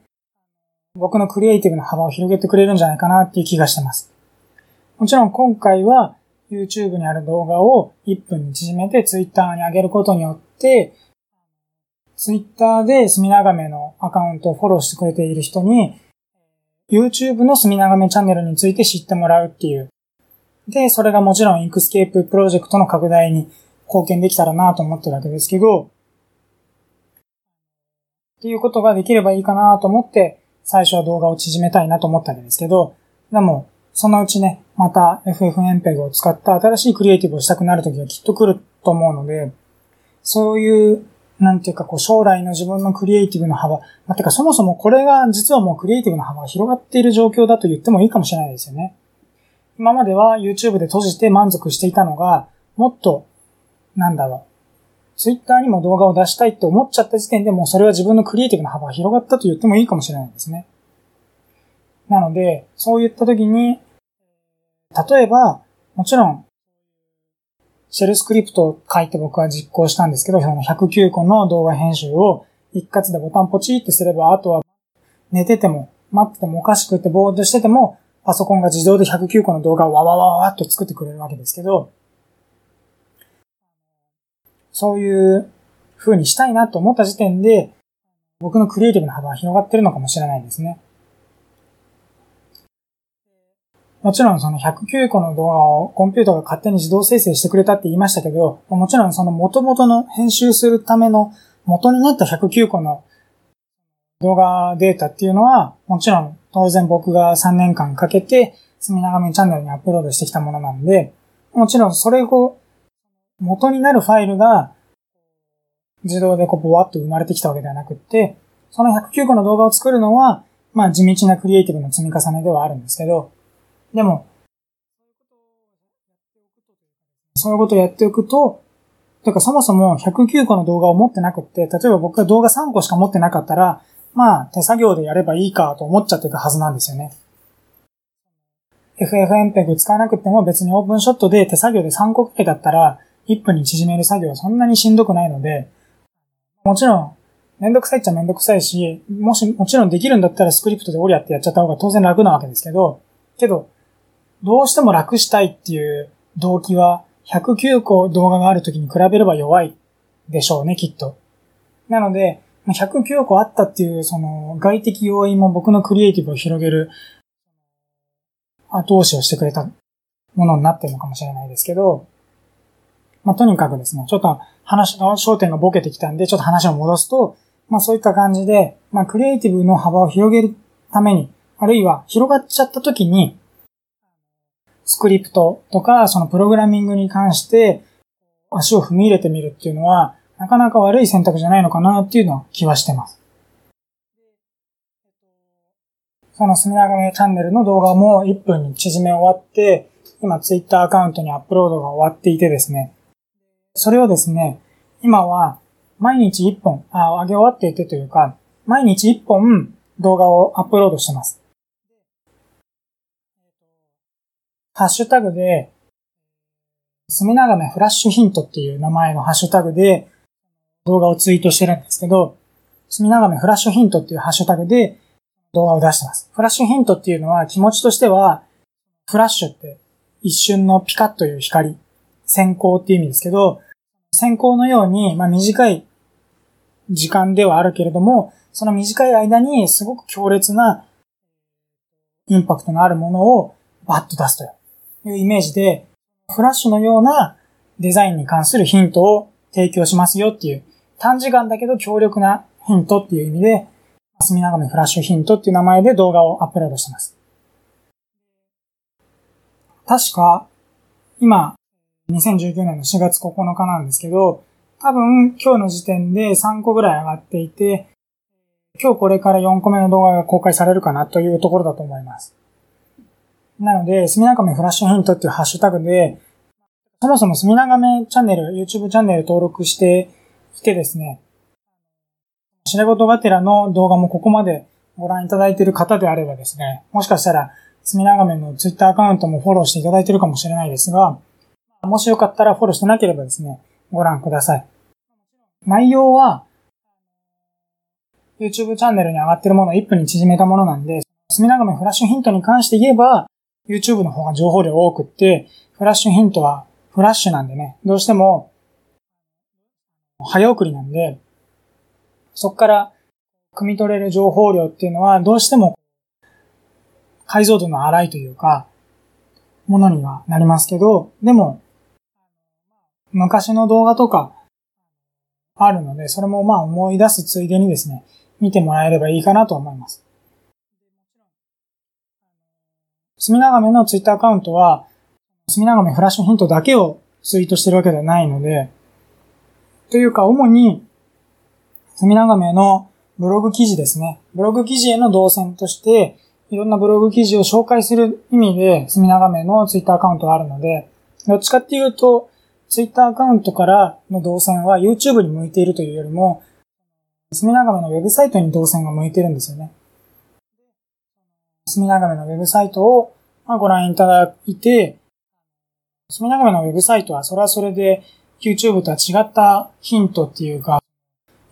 僕のクリエイティブの幅を広げてくれるんじゃないかなっていう気がしてます。もちろん今回は YouTube にある動画を1分に縮めて Twitter に上げることによって、Twitter で隅長めのアカウントをフォローしてくれている人に、YouTube の隅長めチャンネルについて知ってもらうっていう。で、それがもちろん Inkscape プロジェクトの拡大に貢献できたらなと思ってるわけですけど、っていうことができればいいかなと思って、最初は動画を縮めたいなと思ったわけですけど、でも、そのうちね、また FFmpeg を使った新しいクリエイティブをしたくなる時がきっと来ると思うので、そういう、なんていうか、こう、将来の自分のクリエイティブの幅、まあ、てか、そもそもこれが実はもうクリエイティブの幅が広がっている状況だと言ってもいいかもしれないですよね。今までは YouTube で閉じて満足していたのが、もっと、なんだろう。Twitter にも動画を出したいって思っちゃった時点でもうそれは自分のクリエイティブの幅が広がったと言ってもいいかもしれないですね。なので、そういった時に、例えば、もちろん、シェルスクリプトを書いて僕は実行したんですけど、その109個の動画編集を一括でボタンポチってすれば、あとは寝てても、待っててもおかしくてぼーっとしてても、パソコンが自動で109個の動画をわわわわっと作ってくれるわけですけど、そういう風にしたいなと思った時点で、僕のクリエイティブな幅は広がってるのかもしれないですね。もちろんその109個の動画をコンピュータが勝手に自動生成してくれたって言いましたけど、もちろんその元々の編集するための元になった109個の動画データっていうのは、もちろん当然僕が3年間かけて、隅長めチャンネルにアップロードしてきたものなんで、もちろんそれを元になるファイルが自動でこうボワッと生まれてきたわけではなくって、その109個の動画を作るのは、まあ地道なクリエイティブの積み重ねではあるんですけど、でも、そういうことをやっておくと、というかそもそも109個の動画を持ってなくって、例えば僕が動画3個しか持ってなかったら、まあ手作業でやればいいかと思っちゃってたはずなんですよね。FFmpeg 使わなくても別にオープンショットで手作業で3個くらいだったら1分に縮める作業はそんなにしんどくないので、もちろんめんどくさいっちゃめんどくさいし、もし、もちろんできるんだったらスクリプトでオリアってやっちゃった方が当然楽なわけですけど、けど、どうしても楽したいっていう動機は109個動画がある時に比べれば弱いでしょうね、きっと。なので、109個あったっていうその外的要因も僕のクリエイティブを広げる後押しをしてくれたものになってるのかもしれないですけど、まあ、とにかくですね、ちょっと話の焦点がボケてきたんで、ちょっと話を戻すと、まあそういった感じで、まあクリエイティブの幅を広げるために、あるいは広がっちゃった時に、スクリプトとか、そのプログラミングに関して足を踏み入れてみるっていうのは、なかなか悪い選択じゃないのかなっていうのは気はしてます。その隅長めチャンネルの動画も1分に縮め終わって、今ツイッターアカウントにアップロードが終わっていてですね、それをですね、今は毎日1本、あ、上げ終わっていてというか、毎日1本動画をアップロードしてます。ハッシュタグで、隅長めフラッシュヒントっていう名前のハッシュタグで動画をツイートしてるんですけど、隅長めフラッシュヒントっていうハッシュタグで動画を出してます。フラッシュヒントっていうのは気持ちとしては、フラッシュって一瞬のピカッという光、閃光っていう意味ですけど、閃光のように、まあ、短い時間ではあるけれども、その短い間にすごく強烈なインパクトのあるものをバッと出すというイメージで、フラッシュのようなデザインに関するヒントを提供しますよっていう、短時間だけど強力なヒントっていう意味で、霞長めフラッシュヒントっていう名前で動画をアップロードしてます。確か、今、2019年の4月9日なんですけど、多分今日の時点で3個ぐらい上がっていて、今日これから4個目の動画が公開されるかなというところだと思います。なので、すみながめフラッシュヒントっていうハッシュタグで、そもそもすみながめチャンネル、YouTube チャンネル登録してきてですね、白ごとがてらの動画もここまでご覧いただいている方であればですね、もしかしたら、すみながめの Twitter アカウントもフォローしていただいているかもしれないですが、もしよかったらフォローしてなければですね、ご覧ください。内容は、YouTube チャンネルに上がっているものを1分に縮めたものなんで、隅長めフラッシュヒントに関して言えば、YouTube の方が情報量多くって、フラッシュヒントはフラッシュなんでね、どうしても、早送りなんで、そこから汲み取れる情報量っていうのは、どうしても解像度の荒いというか、ものにはなりますけど、でも、昔の動画とかあるので、それもまあ思い出すついでにですね、見てもらえればいいかなと思います。隅長めのツイッターアカウントは、隅長めフラッシュヒントだけをツイートしてるわけではないので、というか主に、隅長めのブログ記事ですね。ブログ記事への動線として、いろんなブログ記事を紹介する意味で、隅長めのツイッターアカウントがあるので、どっちかっていうと、ツイッターアカウントからの動線は YouTube に向いているというよりも、隅長めのウェブサイトに動線が向いてるんですよね。隅長めのウェブサイトをご覧いただいて、隅長めのウェブサイトはそれはそれで YouTube とは違ったヒントっていうか、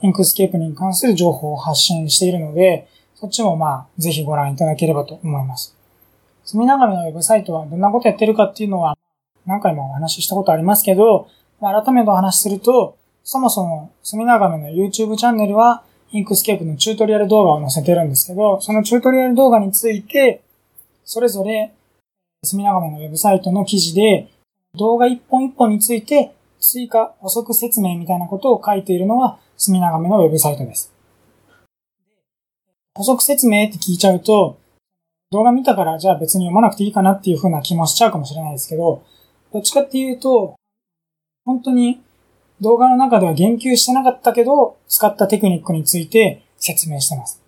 Inkscape に関する情報を発信しているので、そっちもまあ、ぜひご覧いただければと思います。隅長めのウェブサイトはどんなことやってるかっていうのは、何回もお話ししたことありますけど、改めてお話しすると、そもそも隅長めの YouTube チャンネルは、Inkscape のチュートリアル動画を載せてるんですけど、そのチュートリアル動画について、それぞれ、隅長めのウェブサイトの記事で、動画一本一本について追加補足説明みたいなことを書いているのは、隅長めのウェブサイトです。補足説明って聞いちゃうと、動画見たからじゃあ別に読まなくていいかなっていう風な気もしちゃうかもしれないですけど、どっちかっていうと、本当に動画の中では言及してなかったけど、使ったテクニックについて説明してます。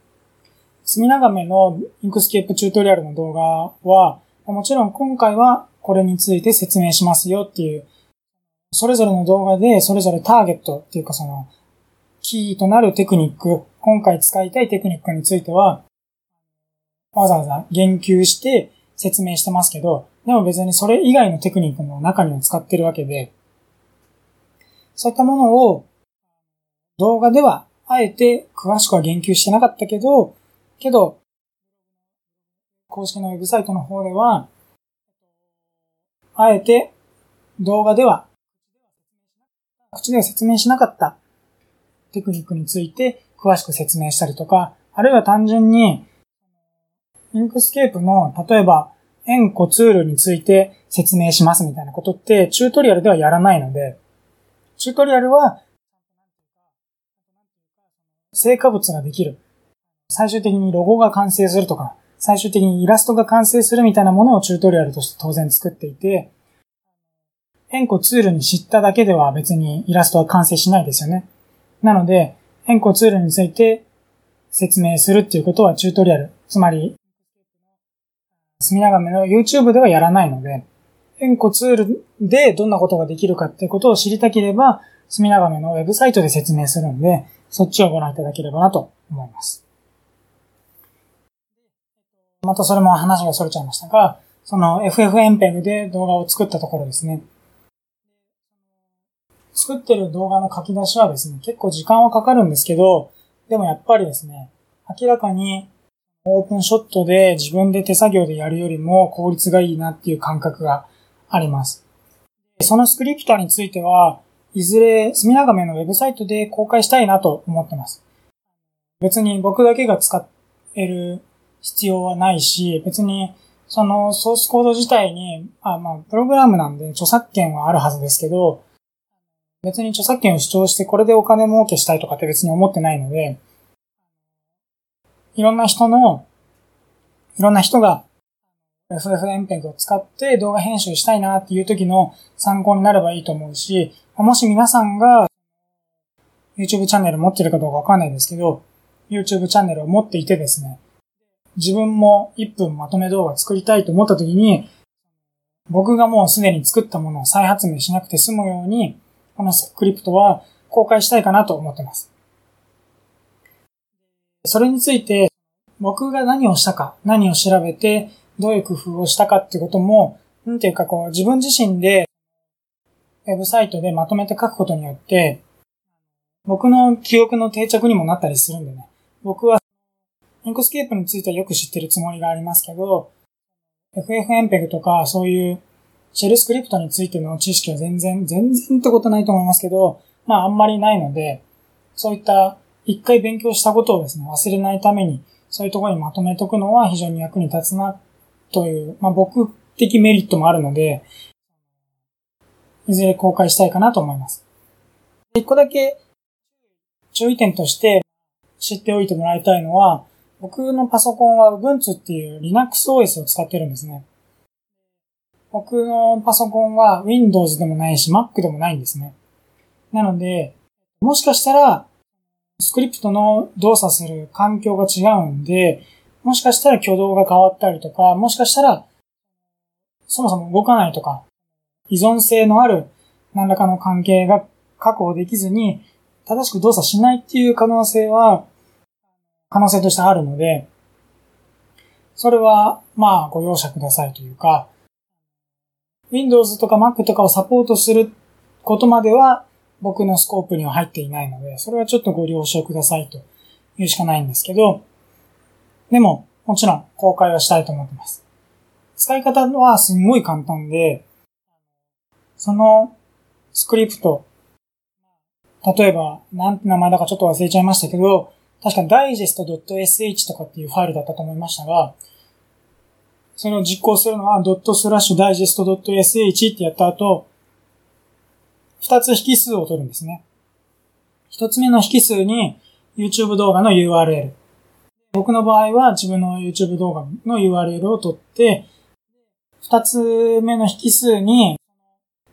隅長めの Inkscape チュートリアルの動画は、もちろん今回はこれについて説明しますよっていう、それぞれの動画でそれぞれターゲットっていうかその、キーとなるテクニック、今回使いたいテクニックについては、わざわざ言及して説明してますけど、でも別にそれ以外のテクニックの中にも使ってるわけで、そういったものを動画ではあえて詳しくは言及してなかったけど、けど、公式のウェブサイトの方では、あえて動画では口では説明しなかったテクニックについて詳しく説明したりとか、あるいは単純に Inkscape の、例えば、円弧ツールについて説明しますみたいなことって、チュートリアルではやらないので、チュートリアルは、成果物ができる。最終的にロゴが完成するとか、最終的にイラストが完成するみたいなものをチュートリアルとして当然作っていて、円弧ツールに知っただけでは別にイラストは完成しないですよね。なので、円弧ツールについて説明するっていうことはチュートリアル、つまり隅長めの YouTube ではやらないので、円弧ツールでどんなことができるかってことを知りたければ、隅長めのウェブサイトで説明するんで、そっちをご覧いただければなと思います。またそれも話が逸れちゃいましたが、その FFmpeg で動画を作ったところですね。作ってる動画の書き出しはですね、結構時間はかかるんですけど、でもやっぱりですね、明らかにオープンショットで自分で手作業でやるよりも効率がいいなっていう感覚があります。そのスクリプトについては、いずれ隅長めのウェブサイトで公開したいなと思ってます。別に僕だけが使える必要はないし、別にそのソースコード自体に、あまあ、プログラムなんで著作権はあるはずですけど、別に著作権を主張してこれでお金儲けしたいとかって別に思ってないので、いろんな人の、いろんな人が FFmpeg を使って動画編集したいなっていう時の参考になればいいと思うし、もし皆さんが YouTube チャンネル持ってるかどうかわかんないですけど、YouTube チャンネルを持っていてですね、自分も1分まとめ動画作りたいと思った時に、僕がもうすでに作ったものを再発明しなくて済むように、このスクリプトは公開したいかなと思ってます。それについて、僕が何をしたか、何を調べて、どういう工夫をしたかってことも、なんていうかこう、自分自身で、ウェブサイトでまとめて書くことによって、僕の記憶の定着にもなったりするんでね。僕は、 Inkscape についてはよく知ってるつもりがありますけど、FFmpeg とかそういうシェルスクリプトについての知識は全然、全然ってことないと思いますけど、まああんまりないので、そういった一回勉強したことをですね、忘れないために、そういうところにまとめとくのは非常に役に立つな、という、まあ僕的メリットもあるので、いずれ公開したいかなと思います。一個だけ注意点として知っておいてもらいたいのは、僕のパソコンは Ubuntu っていう Linux OS を使ってるんですね。僕のパソコンは Windows でもないし Mac でもないんですね。なので、もしかしたら、スクリプトの動作する環境が違うんで、もしかしたら挙動が変わったりとか、もしかしたら、そもそも動かないとか、依存性のある何らかの関係が確保できずに、正しく動作しないっていう可能性は、可能性としてあるので、それは、まあ、ご容赦くださいというか、Windows とか Mac とかをサポートすることまでは僕のスコープには入っていないので、それはちょっとご了承くださいというしかないんですけど、でも、もちろん公開はしたいと思ってます。使い方はすんごい簡単で、そのスクリプト、例えば、なんて名前だかちょっと忘れちゃいましたけど、確か digest.sh とかっていうファイルだったと思いましたが、それを実行するのは .digest.sh ってやった後、二つ引数を取るんですね。一つ目の引数に YouTube 動画の URL。僕の場合は自分の YouTube 動画の URL を取って、二つ目の引数に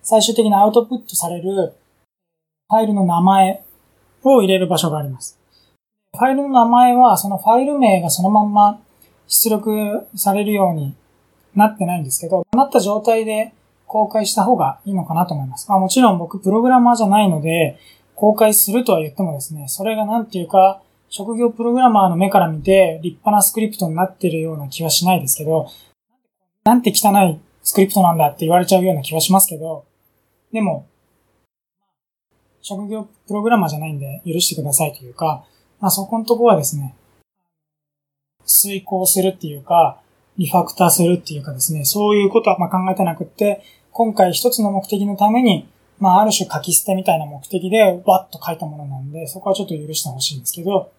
最終的にアウトプットされるファイルの名前を入れる場所があります。ファイルの名前はそのファイル名がそのまんま出力されるようになってないんですけど、なった状態で公開した方がいいのかなと思います。まあもちろん僕プログラマーじゃないので、公開するとは言ってもですね、それがなんていうか、職業プログラマーの目から見て立派なスクリプトになってるような気はしないですけど、なんて汚いスクリプトなんだって言われちゃうような気はしますけど、でも、職業プログラマーじゃないんで許してくださいというか、まあそこのとこはですね、遂行するっていうか、リファクターするっていうかですね、そういうことはま考えてなくって、今回一つの目的のために、まあある種書き捨てみたいな目的でバッと書いたものなんで、そこはちょっと許してほしいんですけど、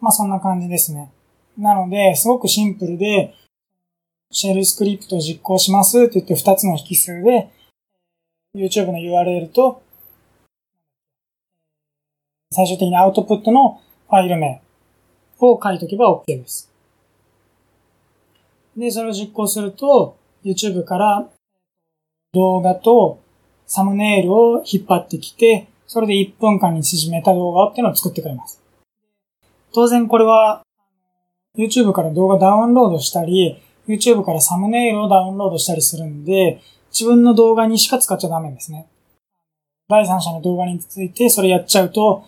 まあそんな感じですね。なので、すごくシンプルで、シェルスクリプトを実行しますって言って2つの引数で、YouTube の URL と、最終的にアウトプットのファイル名を書いとけば OK です。で、それを実行すると、YouTube から動画とサムネイルを引っ張ってきて、それで1分間に縮めた動画っていうのを作ってくれます。当然これは YouTube から動画ダウンロードしたり、YouTube からサムネイルをダウンロードしたりするんで、自分の動画にしか使っちゃダメですね。第三者の動画についてそれやっちゃうと、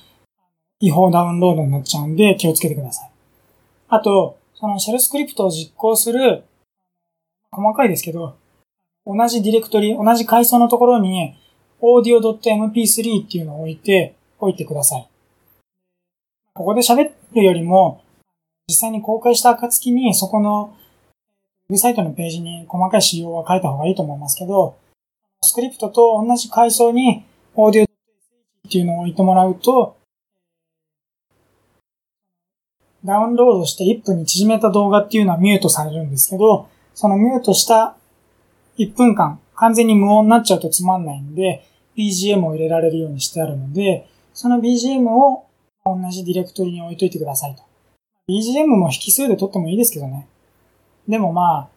違法ダウンロードになっちゃうんで気をつけてください。あと、そのシェルスクリプトを実行する、細かいですけど、同じディレクトリ、同じ階層のところに audio.mp3 っていうのを置いて、置いてください。ここで喋るよりも、実際に公開した暁にそこのウェブサイトのページに細かい仕様は書いた方がいいと思いますけど、スクリプトと同じ階層にオーディオっていうのを置いてもらうと、ダウンロードして1分に縮めた動画っていうのはミュートされるんですけど、そのミュートした1分間、完全に無音になっちゃうとつまんないんで、BGM を入れられるようにしてあるので、その BGM を同じディレクトリに置いといてくださいと。BGM も引数で撮ってもいいですけどね。でもま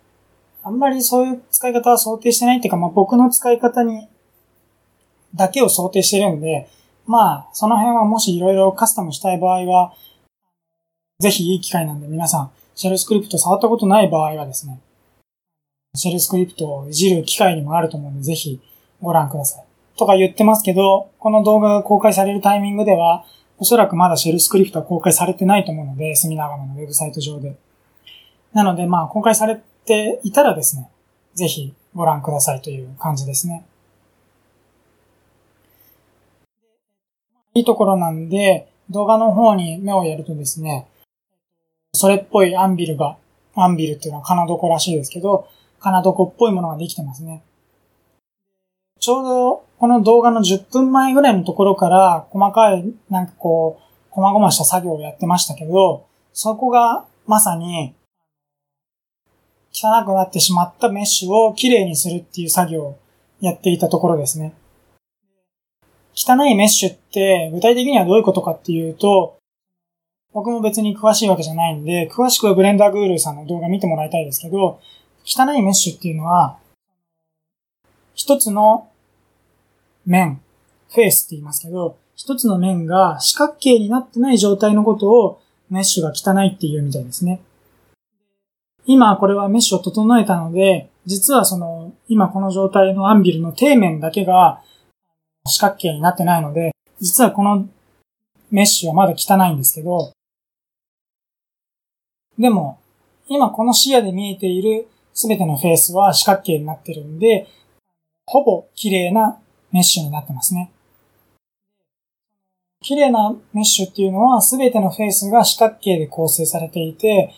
あ、あんまりそういう使い方は想定してないっていうか、まあ僕の使い方に、だけを想定してるんで、まあ、その辺はもしいろいろカスタムしたい場合は、ぜひいい機会なんで皆さん、シェルスクリプト触ったことない場合はですね、シェルスクリプトをいじる機会にもあると思うので、ぜひご覧ください。とか言ってますけど、この動画が公開されるタイミングでは、おそらくまだシェルスクリプトは公開されてないと思うので、隅長のウェブサイト上で。なので、まあ、公開されていたらですね、ぜひご覧くださいという感じですね。いいところなんで、動画の方に目をやるとですね、それっぽいアンビルが、アンビルっていうのは金床らしいですけど、金床っぽいものができてますね。ちょうどこの動画の10分前ぐらいのところから細かいなんかこう、細々した作業をやってましたけど、そこがまさに汚くなってしまったメッシュをきれいにするっていう作業をやっていたところですね。汚いメッシュって具体的にはどういうことかっていうと、僕も別に詳しいわけじゃないんで、詳しくはブレンダーグールさんの動画見てもらいたいですけど、汚いメッシュっていうのは、一つの面、フェースって言いますけど、一つの面が四角形になってない状態のことをメッシュが汚いっていうみたいですね。今これはメッシュを整えたので、実はその、今この状態のアンビルの底面だけが四角形になってないので、実はこのメッシュはまだ汚いんですけど、でも、今この視野で見えているすべてのフェースは四角形になってるんで、ほぼ綺麗なメッシュになってますね。綺麗なメッシュっていうのはすべてのフェイスが四角形で構成されていて、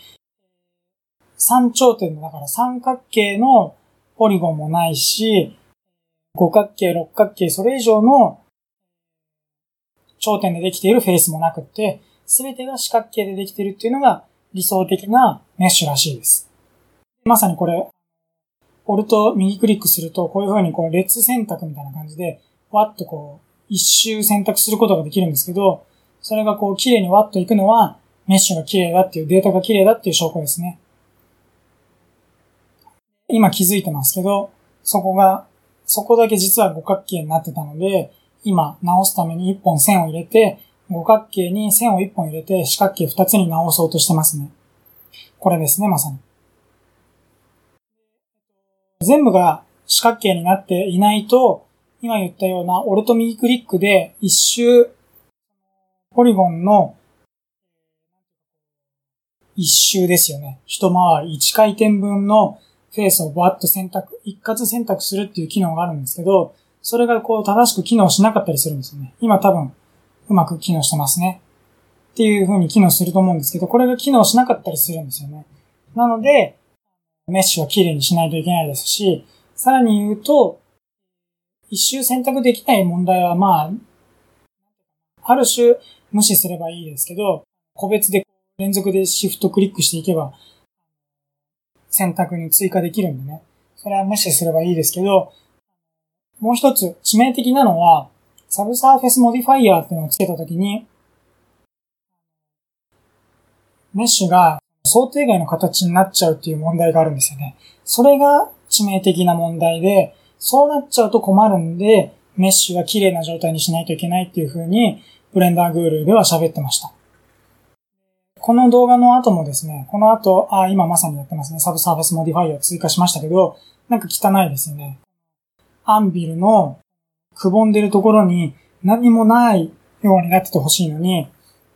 三頂点のだから三角形のポリゴンもないし、五角形、六角形、それ以上の頂点でできているフェイスもなくって、すべてが四角形でできているっていうのが理想的なメッシュらしいです。まさにこれ、オルト右クリックすると、こういう風にこう列選択みたいな感じで、わっとこう、一周選択することができるんですけど、それがこう綺麗にワッといくのは、メッシュが綺麗だっていう、データが綺麗だっていう証拠ですね。今気づいてますけど、そこが、そこだけ実は五角形になってたので、今直すために一本線を入れて、五角形に線を一本入れて四角形二つに直そうとしてますね。これですね、まさに。全部が四角形になっていないと、今言ったようなオルト右クリックで一周、ポリゴンの一周ですよね。一回り、一回転分のフェースをバッと選択、一括選択するっていう機能があるんですけど、それがこう正しく機能しなかったりするんですよね。今多分うまく機能してますね。っていう風に機能すると思うんですけど、これが機能しなかったりするんですよね。なので、メッシュは綺麗にしないといけないですし、さらに言うと、一周選択できない問題はまあ、ある種無視すればいいですけど、個別で連続でシフトクリックしていけば、選択に追加できるんでね。それは無視すればいいですけど、もう一つ致命的なのは、サブサーフェスモディファイヤーっていうのをつけたときに、メッシュが想定外の形になっちゃうっていう問題があるんですよね。それが致命的な問題で、そうなっちゃうと困るんで、メッシュは綺麗な状態にしないといけないっていう風に、Blender Guru では喋ってました。この動画の後もですね、この後、あ、今まさにやってますね。サブサーフェスモディファイアを追加しましたけど、なんか汚いですよね。アンビルのくぼんでるところに何もないようになっててほしいのに、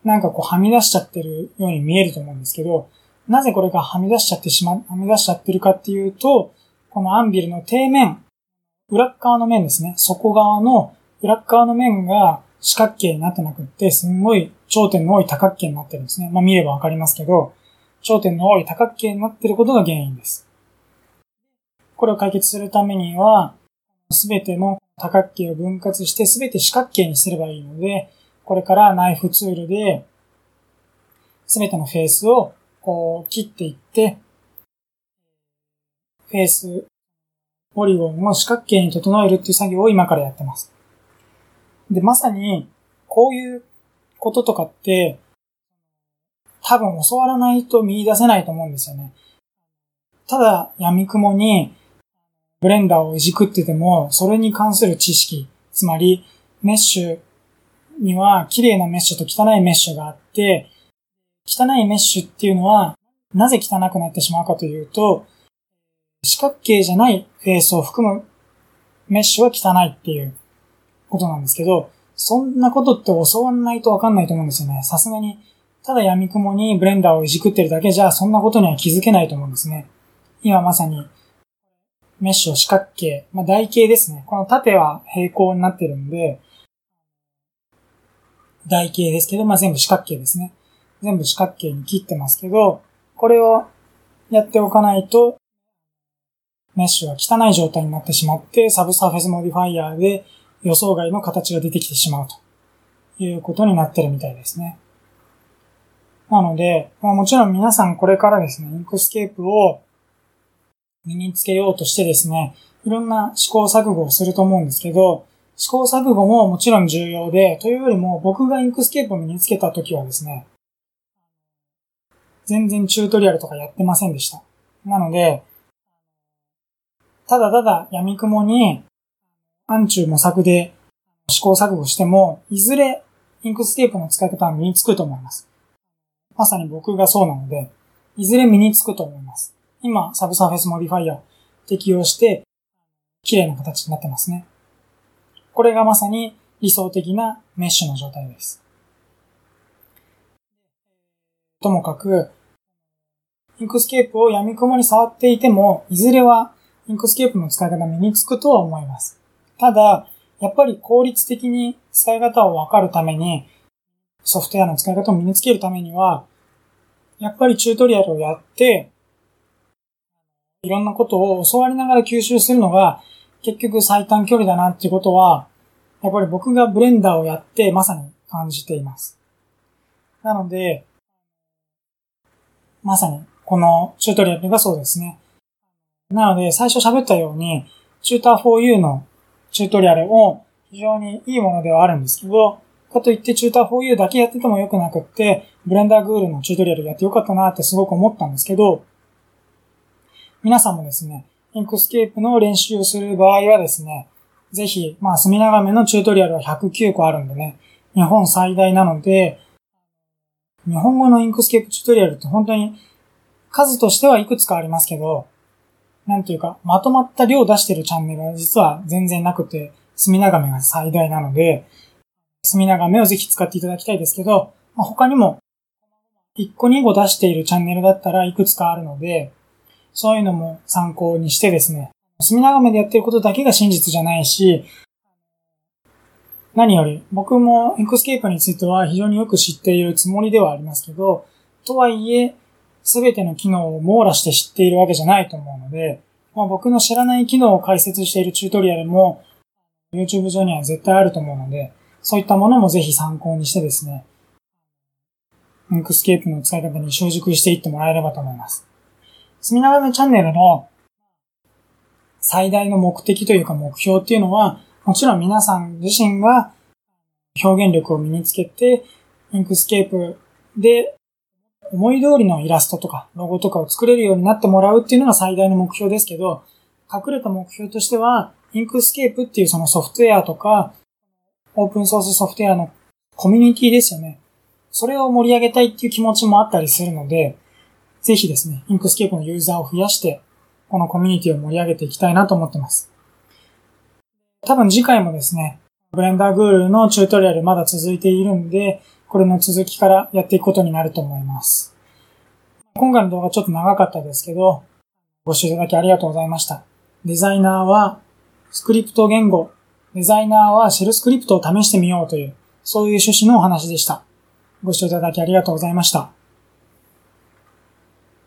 なんかこうはみ出しちゃってるように見えると思うんですけど、なぜこれがはみ出しちゃってしま、はみ出しちゃってるかっていうと、このアンビルの底面、裏側の面ですね。底側の裏側の面が四角形になってなくって、すんごい頂点の多い多角形になってるんですね。まあ見ればわかりますけど、頂点の多い多角形になってることが原因です。これを解決するためには、すべての多角形を分割してすべて四角形にすればいいので、これからナイフツールで、すべてのフェースをこう切っていって、フェースポリゴンを四角形に整えるっていう作業を今からやってます。で、まさに、こういうこととかって、多分教わらないと見出せないと思うんですよね。ただ、闇雲に、ブレンダーをいじくってても、それに関する知識、つまり、メッシュには綺麗なメッシュと汚いメッシュがあって、汚いメッシュっていうのは、なぜ汚くなってしまうかというと、四角形じゃないフェースを含むメッシュは汚いっていうことなんですけど、そんなことって教わんないとわかんないと思うんですよね。さすがに、ただ闇雲にブレンダーをいじくってるだけじゃ、そんなことには気づけないと思うんですね。今まさに、メッシュを四角形、まあ台形ですね。この縦は平行になってるんで、台形ですけど、まあ全部四角形ですね。全部四角形に切ってますけど、これをやっておかないと、メッシュが汚い状態になってしまって、サブサーフェスモディファイヤーで予想外の形が出てきてしまうということになってるみたいですね。なので、まあ、もちろん皆さんこれからですね、 Inkscape を身につけようとしてですね、いろんな試行錯誤をすると思うんですけど、試行錯誤ももちろん重要で、というよりも僕が Inkscape を身につけた時はですね、全然チュートリアルとかやってませんでした。なので、ただただ闇雲に、暗中模索で試行錯誤しても、いずれ Inkscape の使い方は身につくと思います。まさに僕がそうなので、いずれ身につくと思います。今、サブサーフェスモディファイア適用して、綺麗な形になってますね。これがまさに理想的なメッシュの状態です。ともかく、 Inkscapeを闇雲に触っていても、いずれは Inkscapeの使い方身につくとは思います。ただ、やっぱり効率的に使い方をわかるために、ソフトウェアの使い方を身につけるためには、やっぱりチュートリアルをやって、いろんなことを教わりながら吸収するのが、結局最短距離だなっていうことは、やっぱり僕がブレンダーをやってまさに感じています。なので、まさにこのチュートリアルがそうですね。なので、最初喋ったように、チューター 4U のチュートリアルも非常にいいものではあるんですけど、かといってチューター 4U だけやっててもよくなくって、 Blender Guruのチュートリアルやってよかったなってすごく思ったんですけど、皆さんもですね、 Inkscapeの練習をする場合はですね、ぜひ、まあ、隅長めのチュートリアルは109個あるんでね、日本最大なので、日本語の Inkscapeチュートリアルって本当に数としてはいくつかありますけど、なんていうか、まとまった量を出してるチャンネルは実は全然なくて、隅長めが最大なので、隅長めをぜひ使っていただきたいですけど、まあ、他にも、1個2個出しているチャンネルだったらいくつかあるので、そういうのも参考にしてですね、隅長めでやってることだけが真実じゃないし、何より、僕も Inkscapeについては非常によく知っているつもりではありますけど、とはいえ、すべての機能を網羅して知っているわけじゃないと思うので、まあ、僕の知らない機能を解説しているチュートリアルも YouTube 上には絶対あると思うので、そういったものもぜひ参考にしてですね、 Inkscapeの使い方に習熟していってもらえればと思います。隅長めチャンネルの最大の目的というか目標っていうのは、もちろん皆さん自身が表現力を身につけて、 Inkscapeで思い通りのイラストとかロゴとかを作れるようになってもらうっていうのが最大の目標ですけど、隠れた目標としては、 Inkscapeっていうそのソフトウェアとか、オープンソースソフトウェアのコミュニティですよね。それを盛り上げたいっていう気持ちもあったりするので、ぜひですね、 Inkscapeのユーザーを増やして、このコミュニティを盛り上げていきたいなと思ってます。多分次回もですね、 Blender Guruのチュートリアルまだ続いているんで、これの続きからやっていくことになると思います。今回の動画ちょっと長かったですけど、ご視聴いただきありがとうございました。デザイナーはスクリプト言語、デザイナーはシェルスクリプトを試してみようという、そういう趣旨のお話でした。ご視聴いただきありがとうございました。